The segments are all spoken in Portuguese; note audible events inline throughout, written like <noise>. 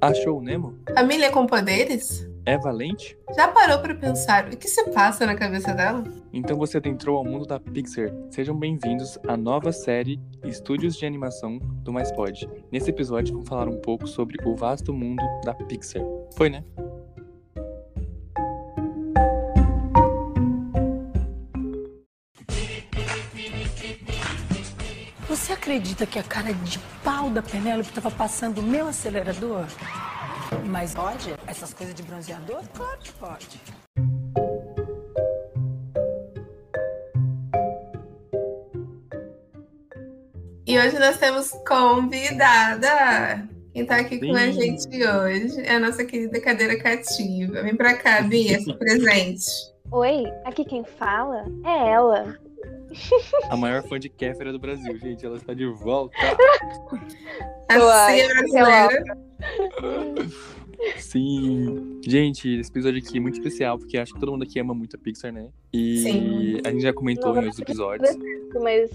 Achou o Nemo? Família com poderes? É valente? Já parou pra pensar o que se passa na cabeça dela? Então você adentrou ao mundo da Pixar. Sejam bem-vindos à nova série Estúdios de Animação do Mais Pode. Nesse episódio vamos falar um pouco sobre o vasto mundo da Pixar. Foi, né? Acredita que a cara de pau da Penélope estava passando o meu acelerador? Mas pode? Essas coisas de bronzeador? Claro que pode. E hoje nós temos convidada. Quem tá aqui com a gente hoje é a nossa querida cadeira cativa. Vem pra cá, Bia, se <laughs> presente. Oi, aqui quem fala é ela. A maior fã de Kéfera do Brasil, gente. Ela está de volta. A brasileira. Sim. Gente, esse episódio aqui é muito especial, porque acho que todo mundo aqui ama muito a Pixar, né? E Sim. a gente já comentou Não, em outros episódios. Mas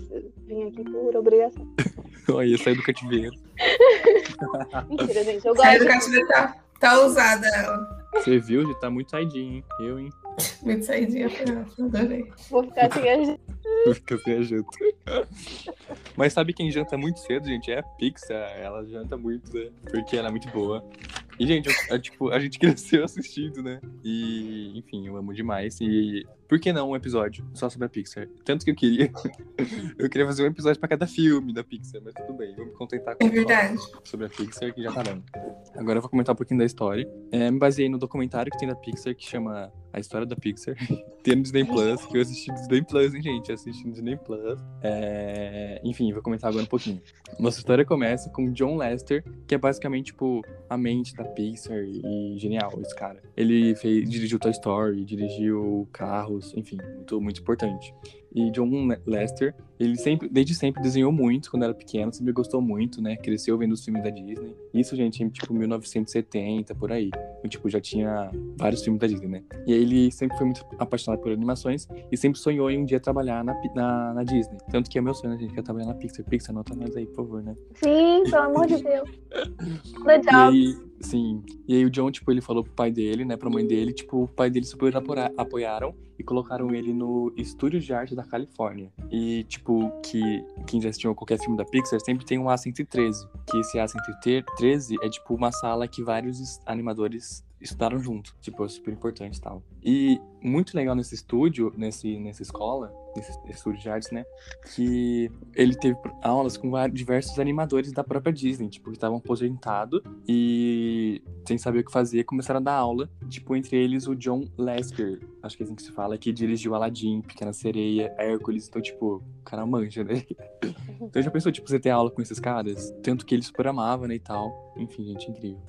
vim aqui por obrigação. <laughs> Olha, saiu do cativeiro. <laughs> Mentira, gente. Eu Sai do gosto. cativeiro, tá, tá ousada ela. Você viu? Já tá muito saidinho, hein? Eu, hein? Muito saidinha, adorei. Vou ficar assim. A- Vou ficar sem a janta. Mas sabe quem janta muito cedo, gente? É a Pixar. Ela janta muito, né? Porque ela é muito boa. E, gente, eu- é, tipo, a gente <laughs> cresceu assistindo, né? E, enfim, eu amo demais. E por que não um episódio só sobre a Pixar? Tanto que eu queria. <laughs> eu queria fazer um episódio pra cada filme da Pixar, mas tudo bem. Vou me contentar com É verdade. sobre a Pixar, que já tá dando. Agora eu vou comentar um pouquinho da história. É, me baseei no documentário que tem da Pixar, que chama A História da Pixar. <laughs> tem no Disney Plus, que eu assisti no Disney Plus, hein, gente? Eu assisti no Disney Plus. É, Enfim, vou comentar agora um pouquinho. Nossa história começa com John Lester, que é basicamente, tipo, a mente da Pixar e genial, esse cara. Ele fez, dirigiu Toy Story, dirigiu Carros, enfim, muito, muito importante. E John Lester, ele sempre, desde sempre desenhou muito quando era pequeno, sempre gostou muito, né? Cresceu vendo os filmes da Disney. Isso, gente, em tipo 1970, por aí. Eu, tipo, já tinha vários filmes da Disney, né? E aí ele sempre foi muito apaixonado por animações e sempre sonhou em um dia trabalhar na, na, na Disney. Tanto que é meu sonho, né, gente? Quer trabalhar na Pixar. Pixar, nota nós aí, por favor, né? Sim, pelo amor de Deus. <laughs> The E job. Sim. E aí o John, tipo, ele falou pro pai dele, né, pra mãe dele, tipo, o pai dele super apoiaram e colocaram ele no Estúdio de Arte da Califórnia. E, tipo, que quem já assistiu qualquer filme da Pixar sempre tem um A113, que esse A113 é, tipo, uma sala que vários es- animadores estudaram junto. Tipo, é super importante e tal. E muito legal nesse estúdio, nesse, nessa escola, nesse estúdio de artes, né, que ele teve aulas com diversos animadores da própria Disney, tipo, que estavam aposentados e sem saber o que fazer, começaram a dar aula, tipo, entre eles o John Lasker, acho que é assim que se fala, que dirigiu Aladdin, Pequena Sereia, Hércules, então, tipo, o cara manja, né? <laughs> Então já pensou, tipo, você ter aula com esses caras? Tanto que ele super amava, né, e tal. Enfim, gente, incrível.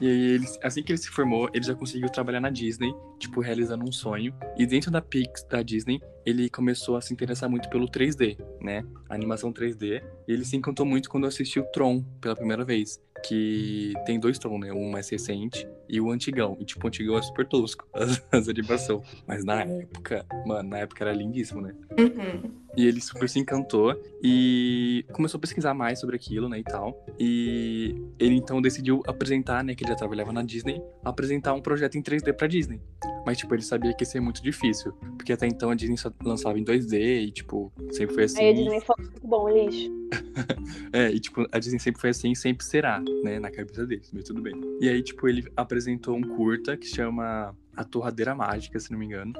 E aí, ele, assim que ele se formou, ele já conseguiu trabalhar na Disney, tipo, realizando um sonho. E dentro da Pix, da Disney, ele começou a se interessar muito pelo 3D, né? A animação 3D. E ele se encantou muito quando assistiu Tron pela primeira vez. Que tem dois Tron, né? Um mais recente e o antigão. E, tipo, o antigão é super tosco, <laughs> as, as animações. Mas na época, mano, na época era lindíssimo, né? Uhum. E ele super se encantou e começou a pesquisar mais sobre aquilo, né, e tal. E ele então decidiu apresentar, né, que ele já trabalhava na Disney, apresentar um projeto em 3D pra Disney. Mas, tipo, ele sabia que ia ser muito difícil, porque até então a Disney só lançava em 2D e, tipo, sempre foi assim. Aí a Disney falou, muito bom, lixo. <laughs> É, e tipo, a Disney sempre foi assim e sempre será, né, na cabeça deles, mas tudo bem. E aí, tipo, ele apresentou um curta que chama A Torradeira Mágica, se não me engano,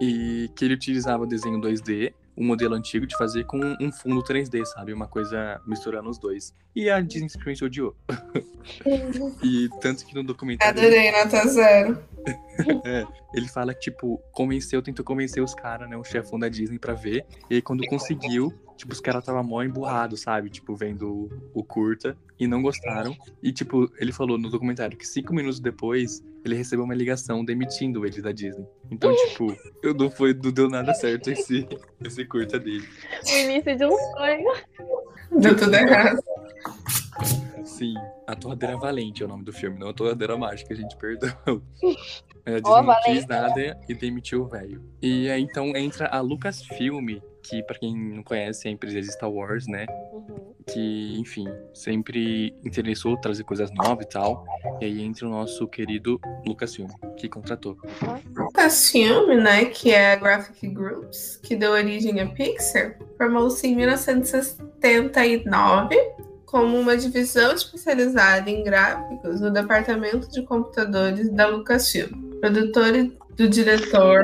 e que ele utilizava desenho 2D, um modelo antigo de fazer com um fundo 3D, sabe? Uma coisa misturando os dois. E a Disney simplesmente odiou. <laughs> e tanto que no documentário Adorei, nota zero. <laughs> <laughs> ele fala que, tipo, convenceu, tentou convencer os caras, né, o chefão da Disney pra ver. E aí, quando conseguiu, tipo, os caras estavam mó emburrados, sabe? Tipo, vendo o, o curta e não gostaram. E, tipo, ele falou no documentário que cinco minutos depois, ele recebeu uma ligação demitindo ele da Disney. Então, <laughs> tipo, eu não, foi, não deu nada certo esse, esse curta dele. O início de um sonho. Deu tudo errado. <laughs> Sim, a Torradeira Valente é o nome do filme, não a Torradeira Mágica, gente, perdão. A Disney Ó, não quis nada e demitiu o velho. E aí então entra a Lucasfilm, que pra quem não conhece é a empresa de Star Wars, né? Uhum. que, enfim, sempre interessou trazer coisas novas e tal. E aí entra o nosso querido Lucasfilm, que contratou. Lucasfilm, né, que é a Graphic Groups, que deu origem à Pixar, formou-se em 1979 como uma divisão especializada em gráficos no departamento de computadores da Lucasfilm, produtor do diretor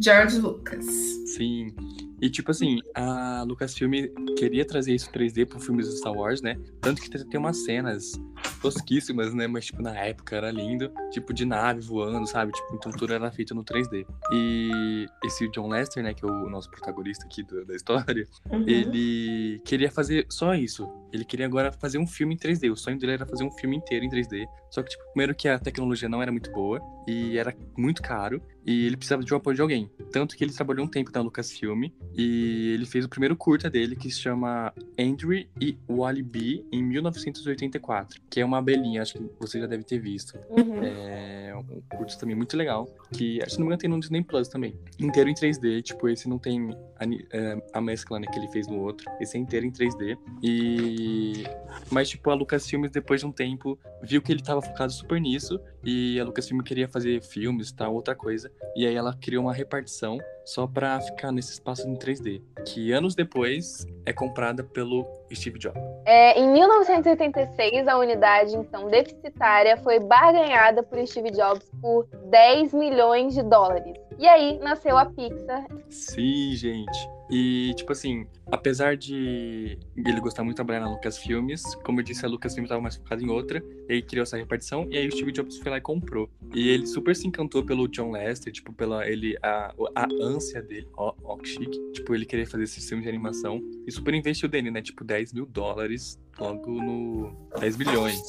George Lucas. Sim. E, tipo assim, a Lucasfilm queria trazer isso 3D pro filme do Star Wars, né? Tanto que tem umas cenas tosquíssimas, né? Mas, tipo, na época era lindo. Tipo, de nave voando, sabe? Tipo, então tudo era feito no 3D. E esse John Lester, né? Que é o nosso protagonista aqui do, da história. Uhum. Ele queria fazer só isso. Ele queria agora fazer um filme em 3D. O sonho dele era fazer um filme inteiro em 3D. Só que, tipo, primeiro que a tecnologia não era muito boa. E era muito caro. E ele precisava de um apoio de alguém. Tanto que ele trabalhou um tempo na Lucasfilm. E ele fez o primeiro curta dele, que se chama Andrew e Wally B, em 1984. Que é uma abelhinha, acho que você já deve ter visto. Uhum. É um curto também muito legal. Que, acho que não me engano, tem no Disney Plus também. Inteiro em 3D. Tipo, esse não tem a, é, a mescla né, que ele fez no outro. Esse é inteiro em 3D. E... Mas, tipo, a Lucasfilm, depois de um tempo, viu que ele tava focado super nisso. E a Lucasfilm queria fazer filmes tal, outra coisa. E aí ela criou uma repartição só pra ficar nesse espaço em 3D. Que anos depois é comprada pelo Steve Jobs. É, em 1986, a unidade, então, deficitária foi barganhada por Steve Jobs por 10 milhões de dólares. E aí nasceu a Pixar. Sim, gente. E, tipo assim, apesar de ele gostar muito de trabalhar na Lucasfilmes, como eu disse, a Lucasfilm estava mais focada em outra, e aí criou essa repartição, e aí o Steve Jobs foi lá e comprou. E ele super se encantou pelo John Lester, tipo, pela ele, a, a ânsia dele, ó, ó, que chique, tipo, ele querer fazer esse filme de animação, e super investiu dele, né, tipo, 10 mil dólares, logo no... 10 bilhões,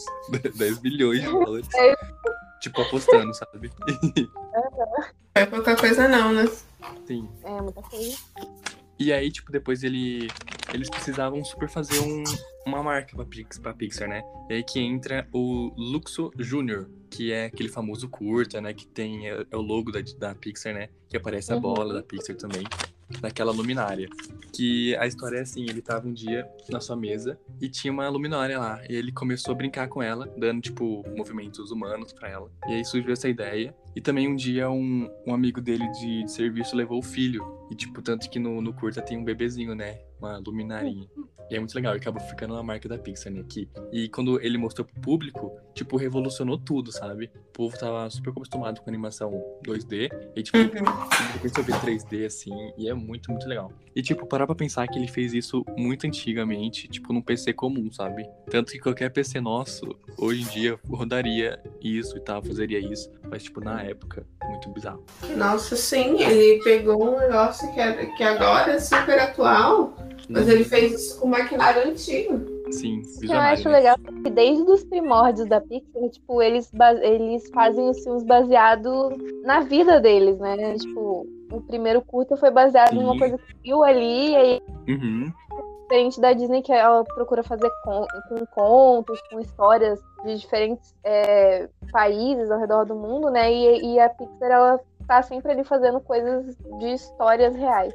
10 <laughs> bilhões de dólares. Tipo, apostando, sabe? <laughs> Não é pouca coisa não, né? Sim. É muita coisa. E aí, tipo, depois ele, eles precisavam super fazer um, uma marca pra, Pix, pra Pixar, né? E aí que entra o Luxo Jr., que é aquele famoso curta, né? Que tem é, é o logo da, da Pixar, né? Que aparece a Uhum. bola da Pixar também, naquela luminária. Que a história é assim, ele tava um dia na sua mesa e tinha uma luminária lá. E ele começou a brincar com ela, dando, tipo, movimentos humanos pra ela. E aí surgiu essa ideia. E também um dia um, um amigo dele de, de serviço levou o filho. E, tipo, tanto que no, no curta tem um bebezinho, né? Uma luminarinha. E é muito legal, e acabou ficando uma marca da Pixar, né? Que, e quando ele mostrou pro público, tipo, revolucionou tudo, sabe? O povo tava super acostumado com animação 2D. E, tipo, Uhum. começou a ver 3D, assim, e é muito, muito legal. E, tipo, parar pra pensar que ele fez isso muito antigamente, tipo, num PC comum, sabe? Tanto que qualquer PC nosso, hoje em dia, rodaria isso e tal, fazeria isso. Mas, tipo, na época, muito bizarro. Nossa, sim, ele pegou um negócio que, é, que agora é super atual, mas ele fez isso com maquinário antigo. Sim, que eu acho né? legal é que desde os primórdios da Pixar, tipo, eles, eles fazem os filmes baseados na vida deles, né? Tipo, o primeiro curta foi baseado numa Sim. coisa que viu ali, e aí, Uhum. diferente da Disney, que ela procura fazer con- com contos, com histórias de diferentes é, países ao redor do mundo, né? E, e a Pixar, ela tá sempre ali fazendo coisas de histórias reais.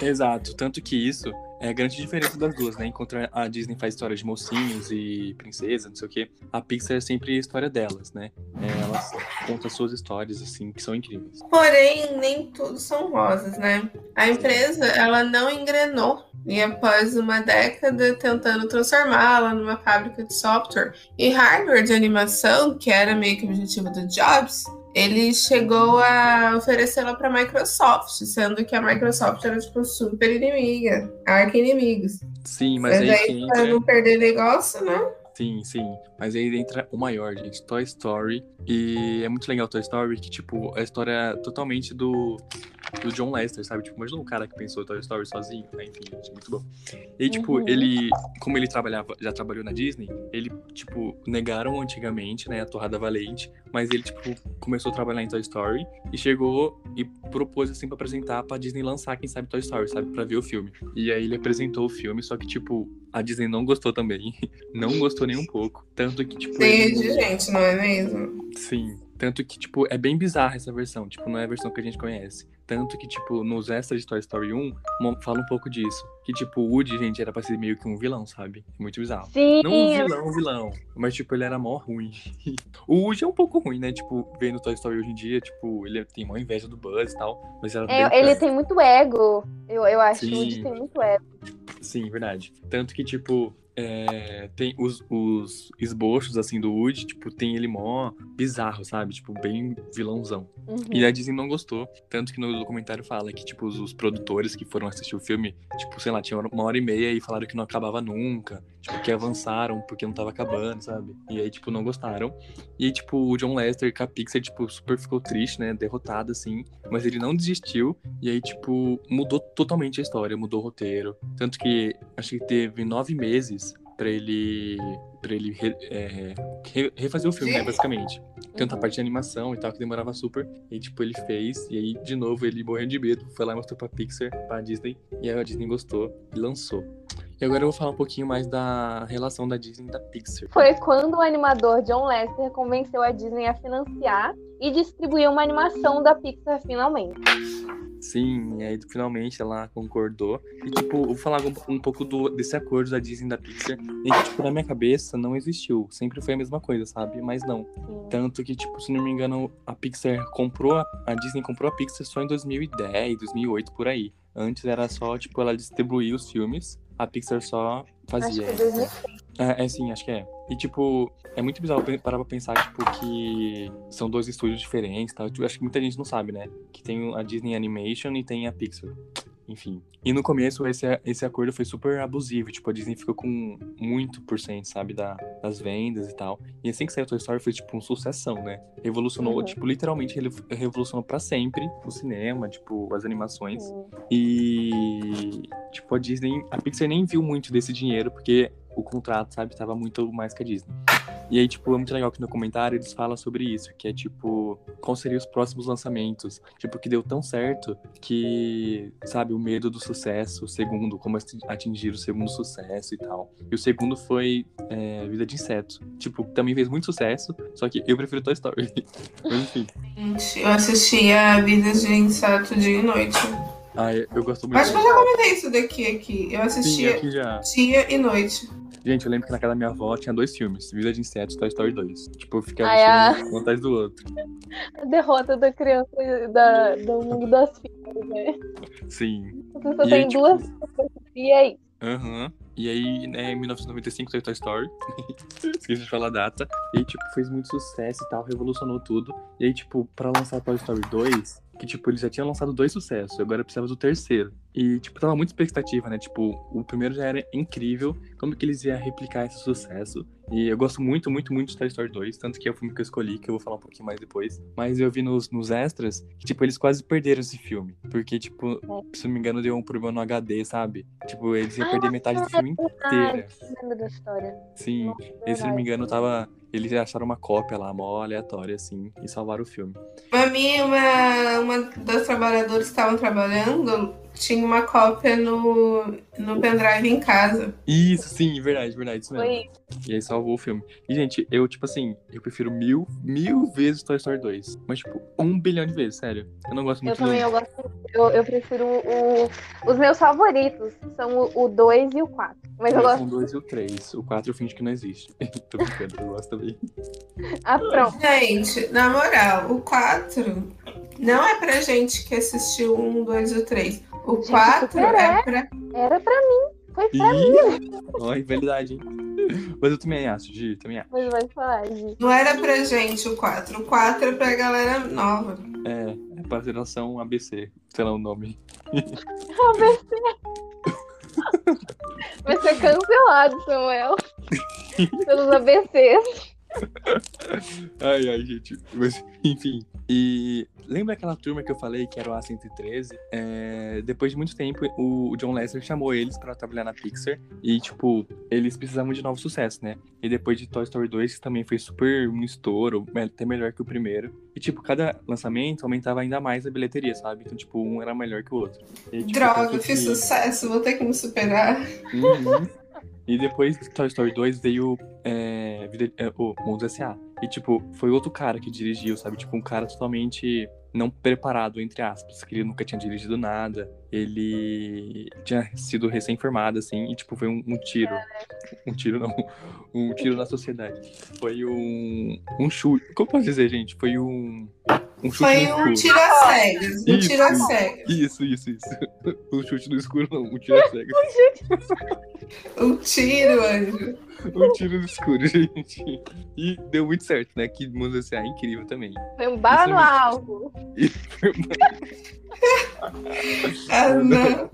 Exato, tanto que isso é a grande diferença das duas, né? Enquanto a Disney faz história de mocinhos e princesas, não sei o quê, a Pixar é sempre a história delas, né? É, elas contam suas histórias, assim, que são incríveis. Porém, nem tudo são rosas, né? A empresa, ela não engrenou. E após uma década tentando transformá-la numa fábrica de software e hardware de animação, que era meio que o objetivo do Jobs, ele chegou a oferecê-la para a Microsoft, sendo que a Microsoft era tipo super inimiga, arqui-inimigos. Sim, mas Mas aí aí, para não perder negócio, né? Sim, sim. Mas aí entra o maior, gente, Toy Story. E é muito legal Toy Story, que, tipo, a história é totalmente do, do John Lester, sabe? Tipo, imagina um cara que pensou Toy Story sozinho, né? Enfim, gente, muito bom. E aí, tipo, Uhum. ele, como ele trabalhava, já trabalhou na Disney, ele, tipo, negaram antigamente, né, a Torrada Valente, mas ele, tipo, começou a trabalhar em Toy Story e chegou e propôs, assim, pra apresentar pra Disney lançar, quem sabe, Toy Story, sabe? Pra ver o filme. E aí ele apresentou o filme, só que, tipo, a Disney não gostou também. <laughs> Não gostou nem um pouco. Tanto que, tipo. Cheio eles- de gente, não é mesmo? Sim. Tanto que, tipo, é bem bizarra essa versão. Tipo, não é a versão que a gente conhece. Tanto que, tipo, nos extras de Toy Story 1, mo- fala um pouco disso. Que, tipo, o Woody, gente, era pra ser meio que um vilão, sabe? Muito bizarro. Sim, Não um vilão, vilão. Mas, tipo, ele era mó ruim. <laughs> o Woody é um pouco ruim, né? Tipo, vendo Toy Story hoje em dia, tipo, ele tem mó inveja do Buzz e tal. Mas era bem é, ele tem muito ego. Eu, eu acho que o Sim. Woody tem muito ego. Sim, verdade. Tanto que, tipo, é, tem os, os esboços, assim, do Woody, tipo, tem ele mó bizarro, sabe? Tipo, bem vilãozão. Uhum. E a Disney não gostou. Tanto que no documentário fala que, tipo, os, os produtores que foram assistir o filme, tipo, sei lá, tinha uma hora e meia e falaram que não acabava nunca. Tipo, que avançaram porque não tava acabando, sabe? E aí, tipo, não gostaram. E tipo, o John Lester com a Pixar, tipo, super ficou triste, né? Derrotado, assim. Mas ele não desistiu. E aí, tipo, mudou totalmente a história, mudou o roteiro. Tanto que acho que teve nove meses pra ele. Pra ele re- é, re- refazer o filme, né, basicamente. Tanto a parte de animação e tal, que demorava super. E tipo, ele fez. E aí, de novo, ele morrendo de medo. Foi lá e mostrou pra Pixar, pra Disney. E aí a Disney gostou e lançou. E agora eu vou falar um pouquinho mais da relação da Disney e da Pixar. Foi quando o animador John Lester convenceu a Disney a financiar e distribuir uma animação da Pixar finalmente. Sim, e aí finalmente ela concordou. E tipo, eu vou falar um, um pouco do, desse acordo da Disney e da Pixar. E tipo, na minha cabeça não existiu. Sempre foi a mesma coisa, sabe? Mas não. Sim. Tanto que, tipo, se não me engano, a Pixar comprou, a, a Disney comprou a Pixar só em 2010, 2008, por aí. Antes era só, tipo, ela distribuía os filmes, a Pixar só Acho fazia. que 2000. É, é sim, acho que é. E, tipo, é muito bizarro parar pra pensar, tipo, que são dois estúdios diferentes. Tipo, acho que muita gente não sabe, né? Que tem a Disney Animation e tem a Pixar. Enfim. E no começo, esse, esse acordo foi super abusivo. Tipo, a Disney ficou com muito por cento, sabe? Da, das vendas e tal. E assim que saiu Toy Story, foi, tipo, um sucessão, né? Revolucionou, Uhum. tipo, literalmente ele revolucionou pra sempre o cinema, tipo, as animações. Sim. E, tipo, a Disney, a Pixar nem viu muito desse dinheiro, porque o contrato, sabe, tava muito mais que a Disney. E aí, tipo, é muito legal que no comentário eles falam sobre isso, que é tipo, quais seriam os próximos lançamentos? Tipo, que deu tão certo que, sabe, o medo do sucesso, o segundo, como ati- atingir o segundo sucesso e tal. E o segundo foi é, Vida de Inseto. Tipo, também fez muito sucesso, só que eu prefiro Toy Story. <laughs> Mas enfim. Gente, eu assistia Vidas de Inseto dia e noite. Ah, eu eu gosto muito. Acho que eu já comentei isso daqui aqui. Eu Sim, assistia aqui já. dia e noite. Gente, eu lembro que na casa da minha avó tinha dois filmes, Vida de Insetos e Toy Story 2. Tipo, eu ficava Ai, assistindo um atrás do outro. A derrota da criança da, do mundo das filhas, né? Sim. Você só E tem aí, tipo- duas e aí? Aham. E aí, né, em 1995 saiu Toy Story. <laughs> Esqueci de falar a data. E aí, tipo, fez muito sucesso e tal, revolucionou tudo. E aí, tipo, pra lançar Toy Story 2, que, tipo, eles já tinham lançado dois sucessos, agora precisava do terceiro. E, tipo, tava muita expectativa, né? Tipo, o primeiro já era incrível. Como que eles iam replicar esse sucesso? E eu gosto muito, muito, muito de Toy Story 2, tanto que é o filme que eu escolhi, que eu vou falar um pouquinho mais depois. Mas eu vi nos, nos extras que, tipo, eles quase perderam esse filme. Porque, tipo, se não me engano, deu um problema no HD, sabe? Tipo, eles iam perder metade do filme inteira. Ah, lembro da história. Sim, e se não me engano, tava. Eles acharam uma cópia lá, mó aleatória, assim, e salvaram o filme. Pra mim, uma, uma das trabalhadoras que estavam trabalhando tinha uma cópia no, no pendrive em casa. Isso, sim, verdade, verdade, isso mesmo. Foi E aí salvou o filme. E, gente, eu, tipo assim, eu prefiro mil, mil vezes Toy Story 2. Mas, tipo, um bilhão de vezes, sério. Eu não gosto Eu muito também, do... eu gosto. Eu, eu prefiro o. Os meus favoritos são o 2 e o 4. Mas eu gosto. O 2 e o 3. O 4 eu finge que não existe. <laughs> Tô brincando, eu gosto também. Ah, pronto. Gente, na moral, o 4 não é pra gente que assistiu o 1, 2 e o 3. O Gente, 4 super é pra. Era pra mim. Foi pra mim. Ih! Ó, rivalidade, hein? Mas eu também acho, Gi, também acho. Mas vai falar, Gi. Não era pra gente o 4. O 4 é pra galera nova. É, é pra geração ABC, sei lá o nome. <laughs> <laughs> Vai ser cancelado, Samuel. <laughs> Pelos ABCs. <laughs> Ai, ai, gente. Mas, enfim. E lembra aquela turma que eu falei que era o A113? É, depois de muito tempo, o, John Lester chamou eles pra trabalhar na Pixar. E, tipo, eles precisavam de novo sucesso, né? E depois de Toy Story 2, que também foi super um estouro, até melhor que o primeiro. E, tipo, cada lançamento aumentava ainda mais a bilheteria, sabe? Então, tipo, um era melhor que o outro. E, tipo, Droga, fiz que- sucesso, vou ter que me superar. Uhum. E depois de Toy Story 2 veio é, Vida- é, o Mundo S.A. E, tipo, foi outro cara que dirigiu, sabe? Tipo, um cara totalmente não preparado, entre aspas, que ele nunca tinha dirigido nada. Ele tinha sido recém-formado, assim, e, tipo, foi um, um tiro. Um tiro, não. Um tiro na sociedade. Foi um. Um chute. Como posso dizer, gente? Foi um. Um chute Foi no um tiro às cegas. Um Isso, tiro às cegas. Isso, isso, isso. <laughs> Um chute no escuro, não. Um tiro às cegas. Um tiro, anjo. Um tiro no escuro, <laughs> gente. E deu muito certo, né? Que S.A. é incrível também. Foi um bala Isso no é alvo. <laughs> Ah.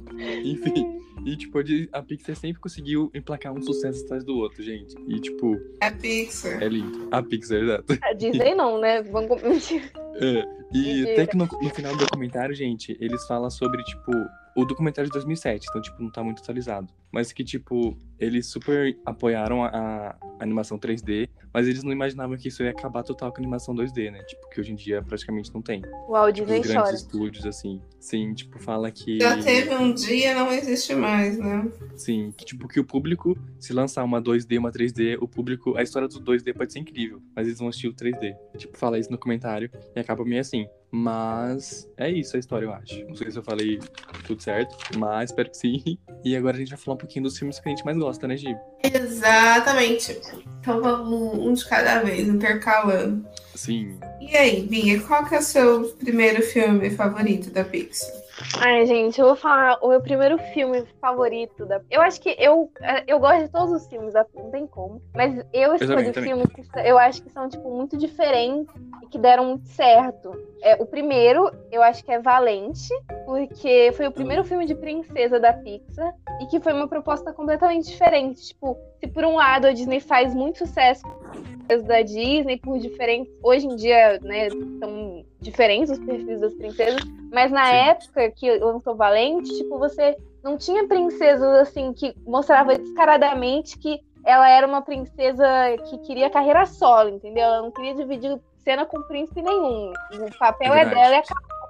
Enfim. E, tipo, a a Pixar sempre conseguiu emplacar um sucesso atrás do outro, gente. E, tipo, É Pixar. é lindo. A Pixar, exato. A Disney <laughs> não, né? Vamos... Mentira. <laughs> É, E Mentira. até que no, no final do documentário, gente, eles falam sobre, tipo, o documentário de 2007, então, tipo, não tá muito atualizado. Mas que, tipo, eles super apoiaram a, a animação 3D, mas eles não imaginavam que isso ia acabar total com a animação 2D, né? Tipo, que hoje em dia praticamente não tem. O Walt Tipo, os grandes chora. estúdios, assim. Sim, tipo, fala que. Já teve um dia, não existe mais, né? Sim, que tipo, que o público, se lançar uma 2D, uma 3D, o público, a história do 2D pode ser incrível, mas eles vão assistir o 3D. Tipo, fala isso no comentário e acaba meio assim. Mas é isso a história, eu acho. Não sei se eu falei tudo certo, mas espero que sim. E agora a gente vai falar um pouquinho dos filmes que a gente mais gosta, né, Gi? Exatamente. Então vamos um de cada vez, intercalando. Sim. E aí, Bia, qual que é o seu primeiro filme favorito da Pixar? Ai, gente, eu vou falar o meu primeiro filme favorito da. Eu acho que eu, é, eu gosto de todos os filmes da não tem como. Mas eu escolhi também. filmes que eu acho que são, tipo, muito diferentes e que deram muito certo. É, o primeiro, eu acho que é Valente, porque foi o primeiro filme de princesa da Pixar e que foi uma proposta completamente diferente. Tipo, se por um lado a Disney faz muito sucesso com as princesas da Disney por diferentes. Hoje em dia, né, são diferentes os perfis das princesas. Mas na Sim. época que lançou Valente, tipo, você não tinha princesas assim que mostrava descaradamente que ela era uma princesa que queria carreira solo, entendeu? Ela não queria dividir cena com príncipe nenhum. O papel é, verdade. dela e acabou.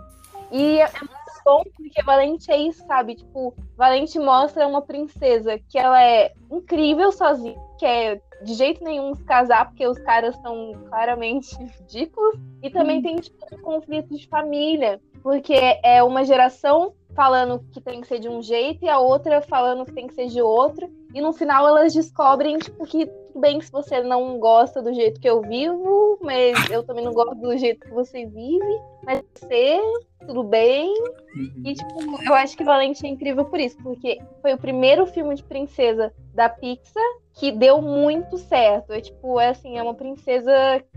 E é muito bom porque Valente é isso, sabe? Tipo, Valente mostra uma princesa que ela é incrível sozinha, que é de jeito nenhum se casar, porque os caras são claramente <laughs> ridículos. E também tem tipo, um conflito de família, porque é uma geração falando que tem que ser de um jeito e a outra falando que tem que ser de outro. E no final elas descobrem tipo, que tudo bem se você não gosta do jeito que eu vivo, mas eu também não gosto do jeito que você vive. Mas você, tudo bem. Uhum. E, tipo, eu acho que Valente é incrível por isso, porque foi o primeiro filme de princesa da Pixar que deu muito certo. É tipo, é assim, é uma princesa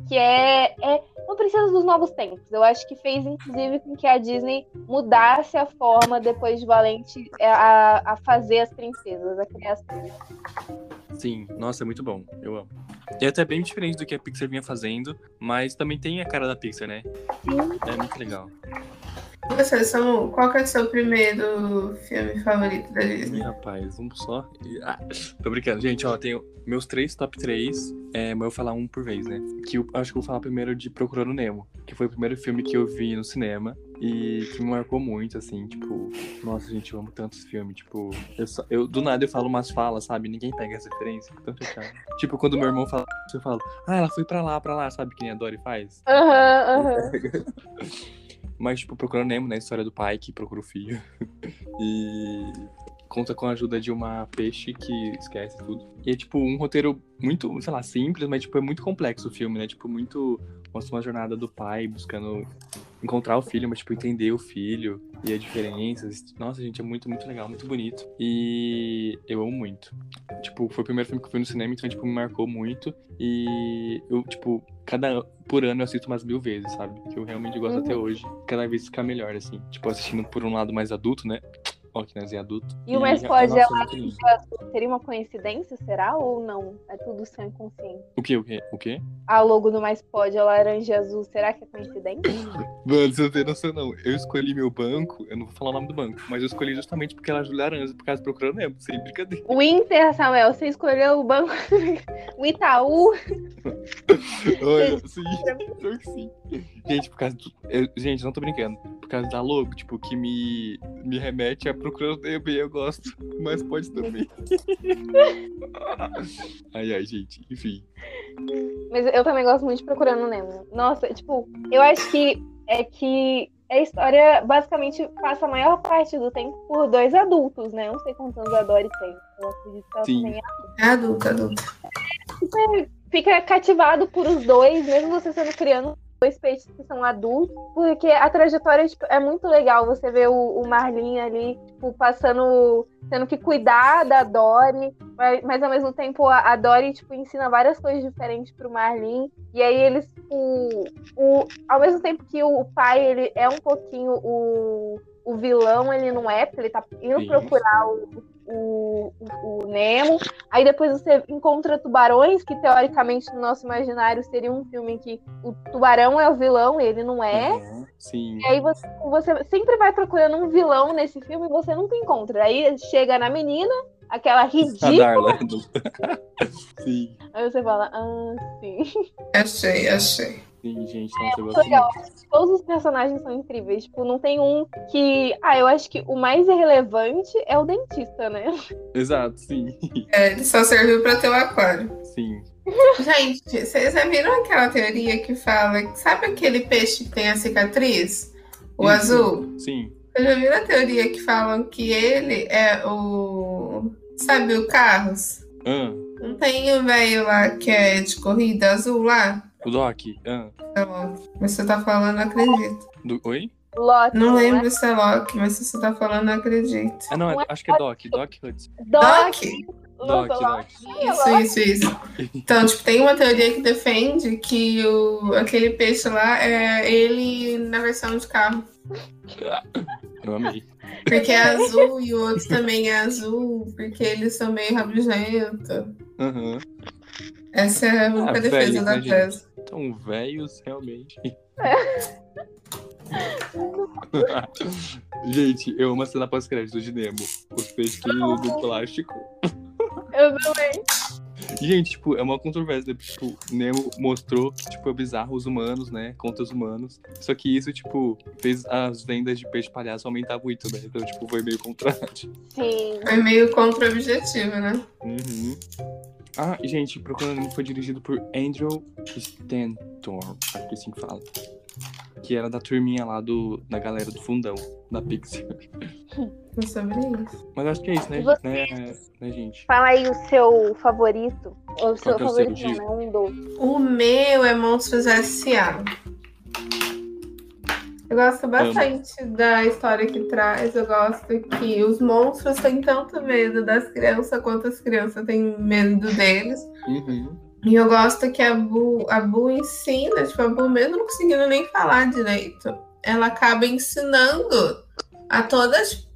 que é, é uma princesa dos novos tempos. Eu acho que fez, inclusive, com que a Disney mudasse a forma, depois de Valente, é, a, a fazer as princesas, a criar as princesas. Sim, nossa, é muito bom. Eu amo. E é até bem diferente do que a Pixar vinha fazendo, mas também tem a cara da Pixar, né? Sim. É muito legal. Você, Samu, qual que é o seu primeiro filme favorito da Disney? Ih, rapaz, um só. Ah, tô brincando. Gente, ó, tenho meus três top 3, é, mas eu vou falar um por vez, né? Que eu acho que eu vou falar primeiro de Procurando Nemo, que foi o primeiro filme que eu vi no cinema e que me marcou muito, assim, tipo, nossa, gente, eu amo tantos filmes, tipo, eu, só- eu- do nada eu falo umas falas, sabe? Ninguém pega essa referência, tão fechado. Tipo, quando meu irmão fala, eu falo, ah, ela foi pra lá, pra lá, sabe que nem a Dory faz? Aham, aham. <laughs> Mas, tipo, procurando Nemo, né? A história do pai que procura o filho. <laughs> e conta com a ajuda de uma peixe que esquece tudo. E é, tipo, um roteiro muito, sei lá, simples, mas, tipo, é muito complexo o filme, né? Tipo, muito... Mostra uma jornada do pai buscando encontrar o filho, mas, tipo, entender o filho e as diferenças. Nossa, gente, é muito, muito legal, muito bonito. E eu amo muito. Tipo, foi o primeiro filme que eu fui no cinema, então, tipo, me marcou muito. E eu, tipo, cada por ano eu assisto umas mil vezes, sabe? Que eu realmente gosto Uhum. até hoje. Cada vez fica melhor, assim. Tipo, assistindo por um lado mais adulto, né? Que nós é adulto. E o mais pode lindo. Seria uma coincidência, será? Ou não? É tudo sem consciente. O quê? O quê? O quê? A logo do Mais Pode é laranja e azul. Será que é coincidência? <coughs> Mano, você não tem noção, não. Eu escolhi meu banco, eu não vou falar o nome do banco, mas eu escolhi justamente porque ela é laranja, por causa do procurando Nemo, sem brincadeira. O Inter, Samuel, você escolheu o banco. <laughs> o Itaú. <laughs> Olha, sim, que sim. Gente, por causa do... eu- gente, não tô brincando. Por causa da logo, tipo, que me, me remete a Procurando e eu gosto. Mas pode também. <laughs> ai, ai, gente. Enfim. Mas eu também gosto muito de Procurando Nemo. Nossa, tipo, eu acho que é que a história basicamente passa a maior parte do tempo por dois adultos, né? Eu não sei quantos anos a Dory tem. Eu acredito que ela Sim. tenha. É adulto, adulto. Você fica cativado por os dois, mesmo você sendo criando dois peixes que são adultos, porque a trajetória tipo, é muito legal. Você vê o, o Marlin ali, tipo, passando, tendo que cuidar da Dory, mas, mas ao mesmo tempo a, a Dory, tipo, ensina várias coisas diferentes pro Marlin. E aí eles, o, o, ao mesmo tempo que o pai, ele é um pouquinho o, o vilão, ele não é, porque ele tá indo Sim. procurar o, o, o, Nemo. Aí depois você encontra tubarões, que teoricamente no nosso imaginário seria um filme em que o tubarão é o vilão, ele não é. Aham, Sim. E aí você, você sempre vai procurando um vilão nesse filme e você nunca encontra. Aí chega na menina, aquela ridícula, <laughs> sim. aí você fala, ah, sim. Achei, achei. Sim, gente. Muito legal. muito. Todos os personagens são incríveis. Tipo, não tem um que. Ah, eu acho que o mais irrelevante é o dentista, né? Exato, sim. É, ele só serviu pra ter o aquário. Sim. Gente, vocês já viram aquela teoria que fala. Sabe aquele peixe que tem a cicatriz? O azul? Sim. Vocês já viram a teoria que falam que ele é o. Sabe o Carros? Ah, Não tem o velho lá que é de corrida azul lá? O Doc. Ah, Não, mas você tá falando, acredito. do... Oi? Loki. Não é? lembro se é Loki, mas se você tá falando, acredito. Ah, não, é- acho que é Doc. Doc Hudson. Doc. Doc? Doc. Isso, isso, isso. <laughs> Então, tipo, tem uma teoria que defende que o, aquele peixe lá é ele na versão de carro. Eu amei. Porque é azul e o outro também é azul, porque eles são meio rabugentos. Aham. Essa é a única Ah, defesa velho, da né, tese. Tão velhos, realmente. <laughs> Gente, eu amo a cena pós-crédito de Nemo. Os peixes tudo do plástico. Eu também. Gente, tipo, é uma controvérsia. né? Tipo, Nemo mostrou que, tipo, é bizarro os humanos, né? Contra os humanos. Só que isso, tipo, fez as vendas de peixe palhaço aumentar muito, né? Então, tipo, foi meio contrário. Sim. É meio contra o objetivo, né? Uhum. Ah, gente, Procurando Nemo foi dirigido por Andrew Stanton, acho que é assim que fala. Que era da turminha lá do, da galera do fundão, da Pixar. É sobre isso. Mas acho que é isso, né, você? né, né gente? Fala aí o seu favorito. O seu que é o seu, favorito, Gil? não, né? Um. O meu é Monstros S.A. Eu gosto bastante da história que traz. Eu gosto que os monstros têm tanto medo das crianças quanto as crianças têm medo deles. Uhum. E eu gosto que a Bu, a Bu ensina, tipo, a Bu mesmo não conseguindo nem falar direito, ela acaba ensinando a todas,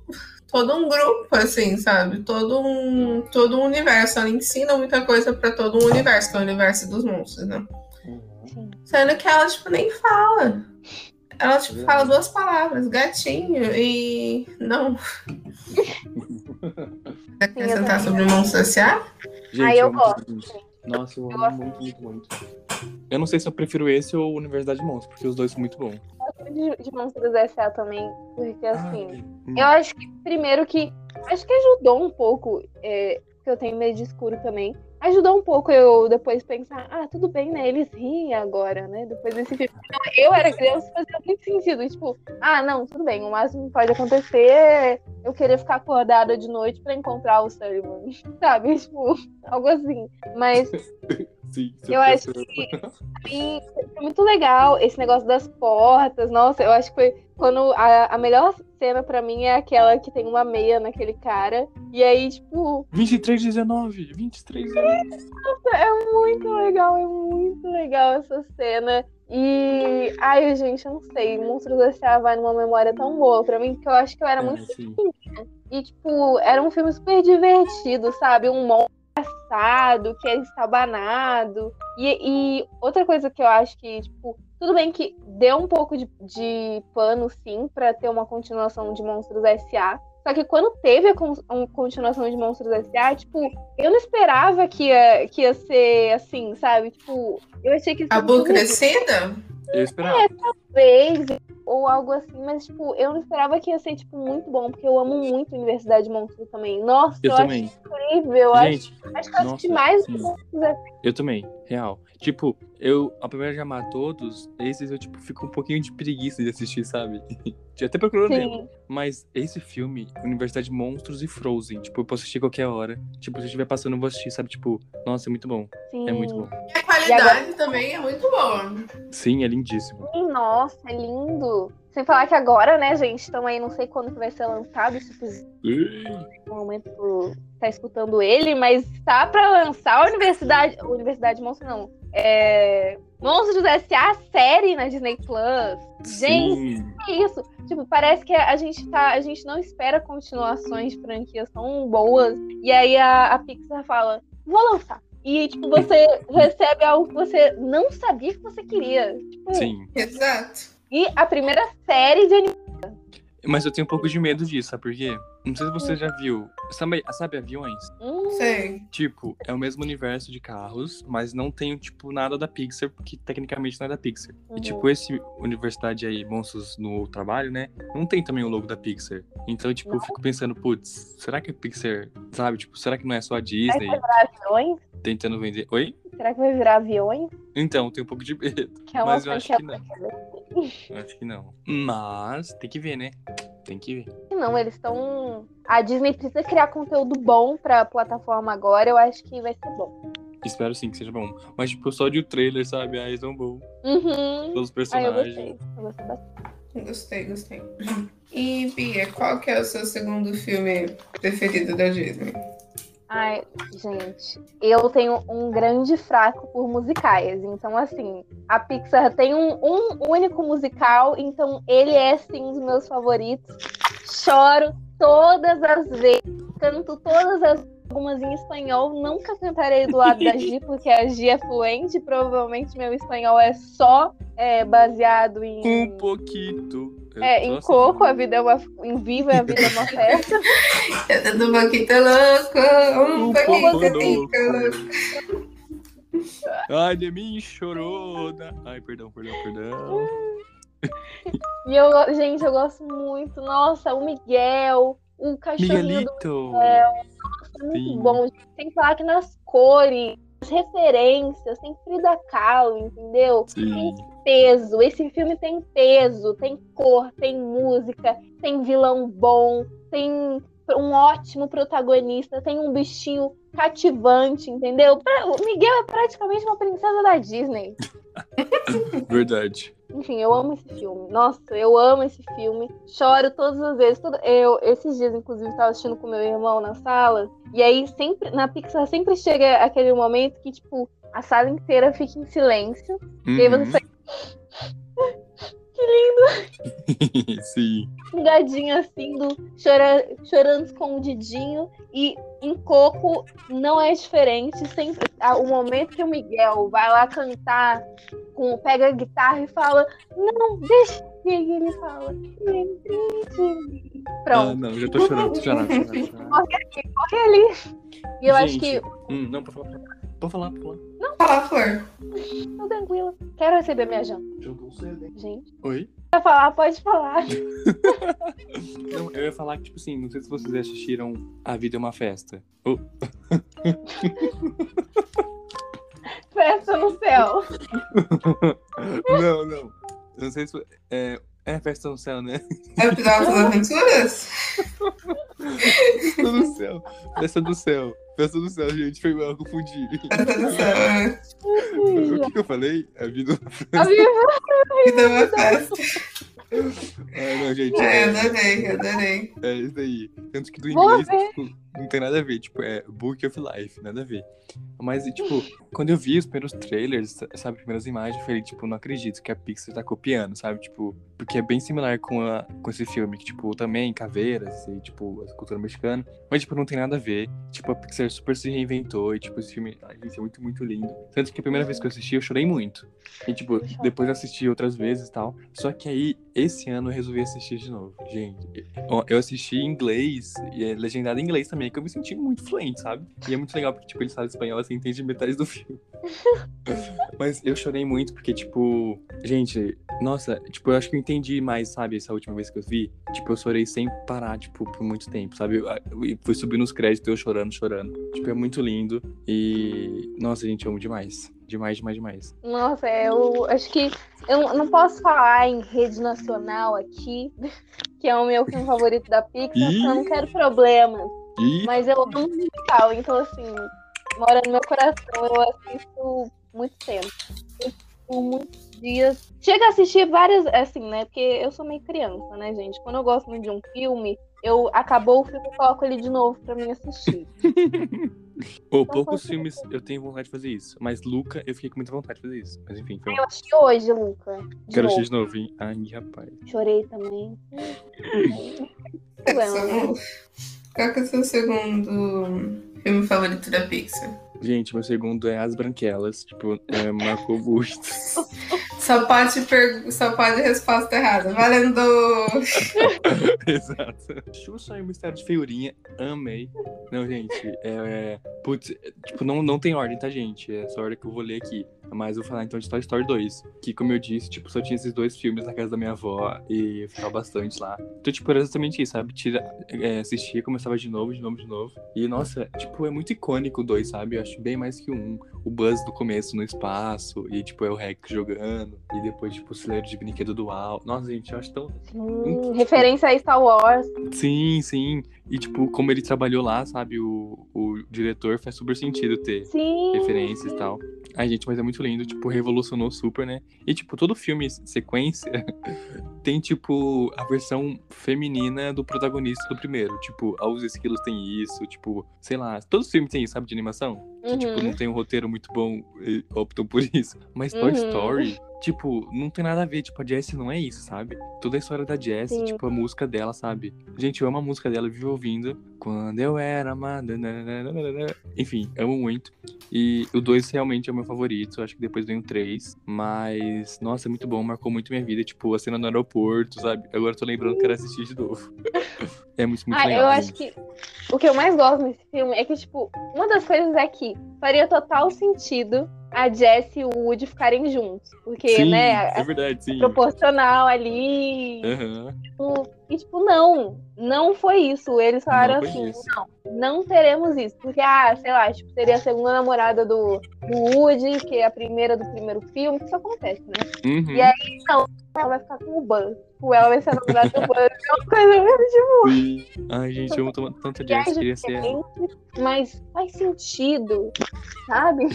todo um grupo, assim, sabe? Todo um, todo um universo. Ela ensina muita coisa pra todo um universo, que é o universo dos monstros, né? Sim. Sendo que ela, tipo, nem fala. Ela, tipo, fala duas palavras, gatinho e. Não. Quer acrescentar sobre o monstro S.A.? Gente, Ah, eu amo gosto. Nossa, eu Eu amo muito, muito, muito. Eu não sei se eu prefiro esse ou Universidade de Monstros, porque os dois são muito bons. De, de Monstros S.A. também, porque assim. Eu acho que, primeiro, que. Acho que ajudou um pouco, é, que eu tenho medo de escuro também. Ajudou um pouco eu depois pensar, ah, tudo bem, né? Eles riem agora, né? Depois desse filme. Então, eu era criança fazia muito sentido. Tipo, ah, não, tudo bem. O máximo que pode acontecer é eu querer ficar acordada de noite pra encontrar o Sullivan. <laughs> Sabe? Tipo, algo assim. Mas Sim, eu acho que foi muito legal esse negócio das portas. Nossa, eu acho que foi quando a, a melhor cena pra mim é aquela que tem uma meia naquele cara. E aí, tipo, 23, 19, 23, 19. é muito legal, é muito legal essa cena. E, ai, gente, eu não sei, Monstros S.A. vai numa memória tão boa pra mim, que eu acho que eu era muito É, sim. E, tipo, era um filme super divertido, sabe? Um monstro engraçado, que é estabanado. E, e outra coisa que eu acho que, tipo, tudo bem que deu um pouco de, de pano, sim, pra ter uma continuação de Monstros S.A. Só que quando teve a con- a continuação de Monstros S.A., tipo, eu não esperava que ia, que ia ser assim, sabe? Tipo, eu achei que ia ser muito? Eu esperava. Vez ou algo assim, mas tipo, eu não esperava que ia ser tipo muito bom, porque eu amo muito Universidade Monstro também. Nossa, eu, Eu também. acho incrível. eu acho, Gente, acho que eu assisti mais sim. eu também, real. Tipo, eu, apesar de amar todos, esses eu, tipo, fico um pouquinho de preguiça de assistir, sabe? <laughs> Já até procurando mesmo. Sim, Mas esse filme, Universidade Monstros e Frozen, tipo, eu posso assistir a qualquer hora. Tipo, se estiver passando, eu vou assistir, sabe? Tipo, nossa, é muito bom. sim. É muito bom. E a qualidade também é muito boa. Sim, é lindíssimo. Nossa, é lindo. Sem falar que agora, né, gente, estamos aí, não sei quando que vai ser lançado esse episódio. no momento tá escutando ele, mas tá pra lançar a Universidade. Universidade Monstro, não. É. Monstros S.A. série na Disney Plus. Gente, Sim. que isso? Tipo, parece que a gente tá. A gente não espera continuações de franquias tão boas. E aí a, a Pixar fala, vou lançar. E, tipo, você <laughs> recebe algo que você não sabia que você queria. Tipo, Sim. Exato. E a primeira série de anime. Mas eu tenho um pouco de medo disso, sabe por quê? Não sei se você já viu. Sabe, sabe aviões? Hum, Sei. Tipo, é o mesmo universo de carros, mas não tem, tipo, nada da Pixar, porque tecnicamente não é da Pixar. Uhum. E, tipo, esse Universidade aí, Monstros no Trabalho, né? Não tem também o logo da Pixar. Então, tipo, eu fico pensando, putz, será que a Pixar, sabe? Tipo, será que não é só a Disney aviões? tentando vender. Oi? Será que vai virar aviões? Então, tenho um pouco de medo. Que é uma Mas eu acho que não. Eu acho que não. Mas tem que ver, né? Tem que ver. Não, eles estão. A Disney precisa criar conteúdo bom pra plataforma agora. Eu acho que vai ser bom. Espero sim que seja bom. Mas, tipo, só de o trailer, sabe? Ah, é tão bom. Uhum. Todos os Ah, eu personagens. gostei. Eu gostei bastante. Gostei, gostei. E, Bia, qual que é o seu segundo filme preferido da Disney? Ai, gente, eu tenho um grande fraco por musicais. Então, assim, a Pixar tem um, um único musical, então ele é sim um dos meus favoritos. Choro todas as vezes, canto todas as algumas em espanhol, nunca cantarei do lado da <laughs> Gi, porque a Gi é fluente, provavelmente meu espanhol é só é, baseado em. Um pouquinho. Eu É, tô em assim. Coco, a vida é uma. Em vivo, a vida é uma festa. <laughs> É do Boquita Louco, um Um pouquinho louco. Ai, de mim, chorona. Ai, perdão, perdão, perdão. E eu, gente, eu gosto muito. Nossa, o Miguel, o cachorrinho do Miguelito. Muito Sim. bom. Tem que falar que nas cores, as referências, tem Frida Kahlo, entendeu? Sim. Peso. Esse filme tem peso, tem cor, tem música, tem vilão bom, tem um ótimo protagonista, tem um bichinho cativante, entendeu? O Miguel é praticamente uma princesa da Disney. <laughs> Verdade. Enfim, eu amo esse filme. Nossa, eu amo esse filme. Choro todas as vezes. Tudo- Eu, esses dias, inclusive, estava assistindo com meu irmão na sala. E aí, sempre, na Pixar, sempre chega aquele momento que, tipo, a sala inteira fica em silêncio. E aí você Uhum. <laughs> sai Sim. um gadinho assim, do, chora, chorando escondidinho. E em Coco não é diferente. Sempre ah, o momento que o Miguel vai lá cantar, com, pega a guitarra e fala: Não, deixa. E ele fala: "Lembre de mim." Ah, Pronto. não, já tô chorando, tô chorando, tô chorando, tô chorando. <laughs> Corre ali. E eu acho Gente, que. Hum, não. Pode falar, pode falar. Fala, Flor. Tô tranquila. Quero receber minha janta. Jogou cedo, hein? Gente. Oi? Quer falar? Pode falar. <laughs> <laughs> Não, eu ia falar que, tipo assim, não sei se vocês assistiram A Vida é uma Festa. Oh, <laughs> Festa no céu. não, não. Eu não sei se. É, é Festa no Céu, né? É o episódio das aventuras? Festa no Céu. Festa do Céu. Festa do Céu, gente. Foi mal, eu confundi. Festa do céu. é. O que, que eu falei? A vida. A Viva Vida é uma festa. Ah, não, gente. É, É, adorei, adorei. é isso aí. Tanto que do inglês. Não tem nada a ver, tipo, é Book of Life, nada a ver. Mas, tipo, quando eu vi os primeiros trailers, sabe, primeiras imagens, eu falei, tipo, não acredito que a Pixar tá copiando, sabe? Tipo, porque é bem similar com, a, com esse filme, que, tipo, também caveiras e, tipo, a cultura mexicana. Mas, tipo, não tem nada a ver. Tipo, a Pixar super se reinventou e, tipo, esse filme, ai, é muito, muito lindo. Tanto que a primeira vez que eu assisti, eu chorei muito. E, tipo, depois eu assisti outras vezes e tal. Só que aí, esse ano, eu resolvi assistir de novo. Gente, eu assisti em inglês, e é legendado em inglês também, que eu me senti muito fluente, sabe? E é muito legal, porque, tipo, ele sabe espanhol, assim, entende metade do filme. <laughs> Mas eu chorei muito, porque, tipo, gente, nossa, tipo, eu acho que eu entendi mais, sabe, essa última vez que eu vi. Tipo, eu chorei sem parar, tipo, por muito tempo, sabe? Eu fui subindo os créditos, eu chorando, chorando. Tipo, é muito lindo. E, nossa, gente, eu amo demais. Demais, demais, demais. Nossa, eu acho que eu não posso falar em rede nacional aqui, <laughs> que é o meu filme favorito da Pixar, porque eu não quero problemas. E Mas eu amo musical, então assim, mora no meu coração, eu assisto muito tempo. Por muitos dias. Chega a assistir várias, assim, né? Porque eu sou meio criança, né, gente? Quando eu gosto muito de um filme, eu acabou o filme e coloco ele de novo pra mim assistir. <laughs> Ô, poucos filmes eu tenho vontade de fazer isso. Mas Luca, eu fiquei com muita vontade de fazer isso. Mas enfim, foi... Eu assisti hoje, Luca. De quero assistir de novo, hein? Ai, rapaz. Chorei também. <laughs> Problema, né? Qual que é o seu segundo filme favorito da Pixar? Gente, meu segundo é As Branquelas. Tipo, é, marcou muito. <laughs> Só pode, per... Só pode resposta errada. Valendo! <laughs> Exato. Xuxa e o Mistério de Feiurinha, amei. Não, gente, é. é putz, é, tipo, não, não tem ordem, tá, gente? É só a ordem que eu vou ler aqui. Mas eu vou falar então de Toy Story 2. Que, como eu disse, tipo, só tinha esses dois filmes na casa da minha avó e eu ficava bastante lá. Então, tipo, era exatamente isso, sabe? Tira, é, assistia, começava de novo, de novo, de novo. E, nossa, tipo, é muito icônico o 2, sabe? Eu acho bem mais que o um. O Buzz do começo no espaço, e, tipo, é o Rex jogando. E depois, tipo, o celeiro de brinquedo dual. Nossa, gente, eu acho tão. Hum, referência a Star Wars. Sim, sim. E, tipo, como ele trabalhou lá, sabe? O, o diretor faz super sentido ter Sim. referências e tal. Ai, gente, mas é muito lindo. Tipo, revolucionou super, né? E, tipo, todo filme sequência <laughs> tem, tipo, a versão feminina do protagonista do primeiro. Tipo, ah, os esquilos tem isso. Tipo, sei lá. Todos os filmes têm isso, sabe? De animação. Que, tipo, Uhum. não tem um roteiro muito bom e optam por <laughs> isso. Mas Toy Uhum. Story, tipo, não tem nada a ver. Tipo, a Jessie não é isso, sabe? Toda a história da Jessie, Sim. tipo, a música dela, sabe? Gente, eu amo a música dela, eu vivo ouvindo. Quando eu era amada. nananana. Enfim, amo muito. E o 2 realmente é o meu favorito. Acho que depois vem o 3. Mas, nossa, é muito bom. Marcou muito minha vida. Tipo, a cena no aeroporto, sabe? Agora eu tô lembrando que quero assistir de novo. <laughs> É muito, muito Ah, legal. eu acho que o que eu mais gosto nesse filme é que, tipo, uma das coisas é que faria total sentido a Jess e o Woody ficarem juntos. Porque, Sim, né, é verdade, sim. proporcional ali. Tipo, e, tipo, não, não foi isso. Eles falaram Não assim, isso. não, não teremos isso. Porque, ah, sei lá, tipo, seria a segunda namorada do, do Woody, que é a primeira do primeiro filme, que isso acontece, né? Uhum. E aí, Ela vai ficar com o Buzz. Tipo, ela vai ser a namorada do Buzz. É uma coisa muito, tipo. Ai, gente, eu amo tanto Jess. Queria ser ela. diferente, mas faz sentido, sabe?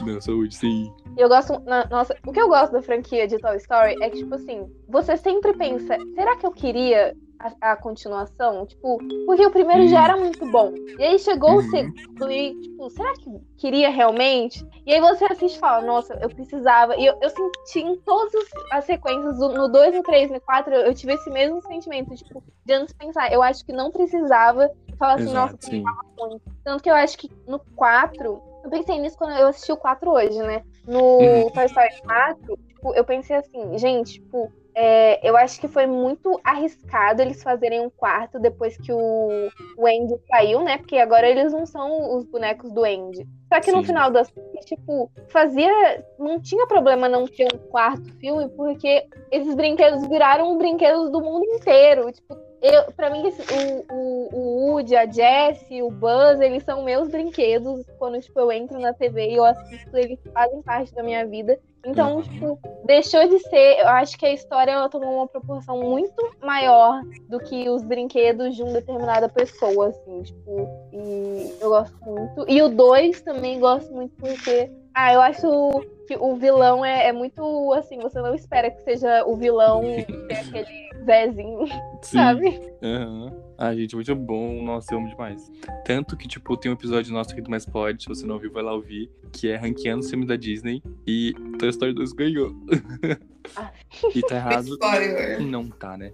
Não, saúde, sim. E eu gosto. na- Nossa, o que eu gosto da franquia de Toy Story é que, tipo assim, você sempre pensa, será que eu queria a, a continuação? Tipo, porque o primeiro Hum. já era muito bom. E aí chegou o Uhum. segundo e, tipo, será que queria realmente? E aí você assiste e fala, nossa, eu precisava. E eu, eu senti em todas as sequências, no 2, no 3, no 4, eu tive esse mesmo sentimento, tipo, de antes pensar, eu acho que não precisava. Falar assim, nossa, Exato, sim. muito. Tanto que eu acho que no 4, eu pensei nisso quando eu assisti o 4 hoje, né? No Uhum. Toy Story 4, tipo, eu pensei assim, gente, tipo, é, eu acho que foi muito arriscado eles fazerem um quarto depois que o, o Andy saiu, né? Porque agora eles não são os bonecos do Andy. Só que no Sim. final das contas, tipo, fazia. Não tinha problema não ter um quarto filme, porque esses brinquedos viraram brinquedos do mundo inteiro. Tipo, eu, pra mim, o, o, o Woody, a Jessie, o Buzz, eles são meus brinquedos. Quando tipo, eu entro na TV e eu assisto, eles fazem parte da minha vida. Então, Uhum. tipo, deixou de ser. Eu acho que a história ela tomou uma proporção muito maior do que os brinquedos de uma determinada pessoa, assim, tipo. E eu gosto muito. E o 2 também gosto muito porque. Ah, eu acho que o vilão é, é muito assim, você não espera que seja o vilão que é aquele Zezinho, <laughs> Sim. sabe? Aham. Ah, gente, muito bom. Nossa, eu amo demais. Tanto que, tipo, tem um episódio nosso aqui do Mais Pod, se você não ouviu, vai lá ouvir, que é ranqueando os filmes da Disney. E Toy Story 2 ganhou. <laughs> e tá errado. <laughs> Não tá, né?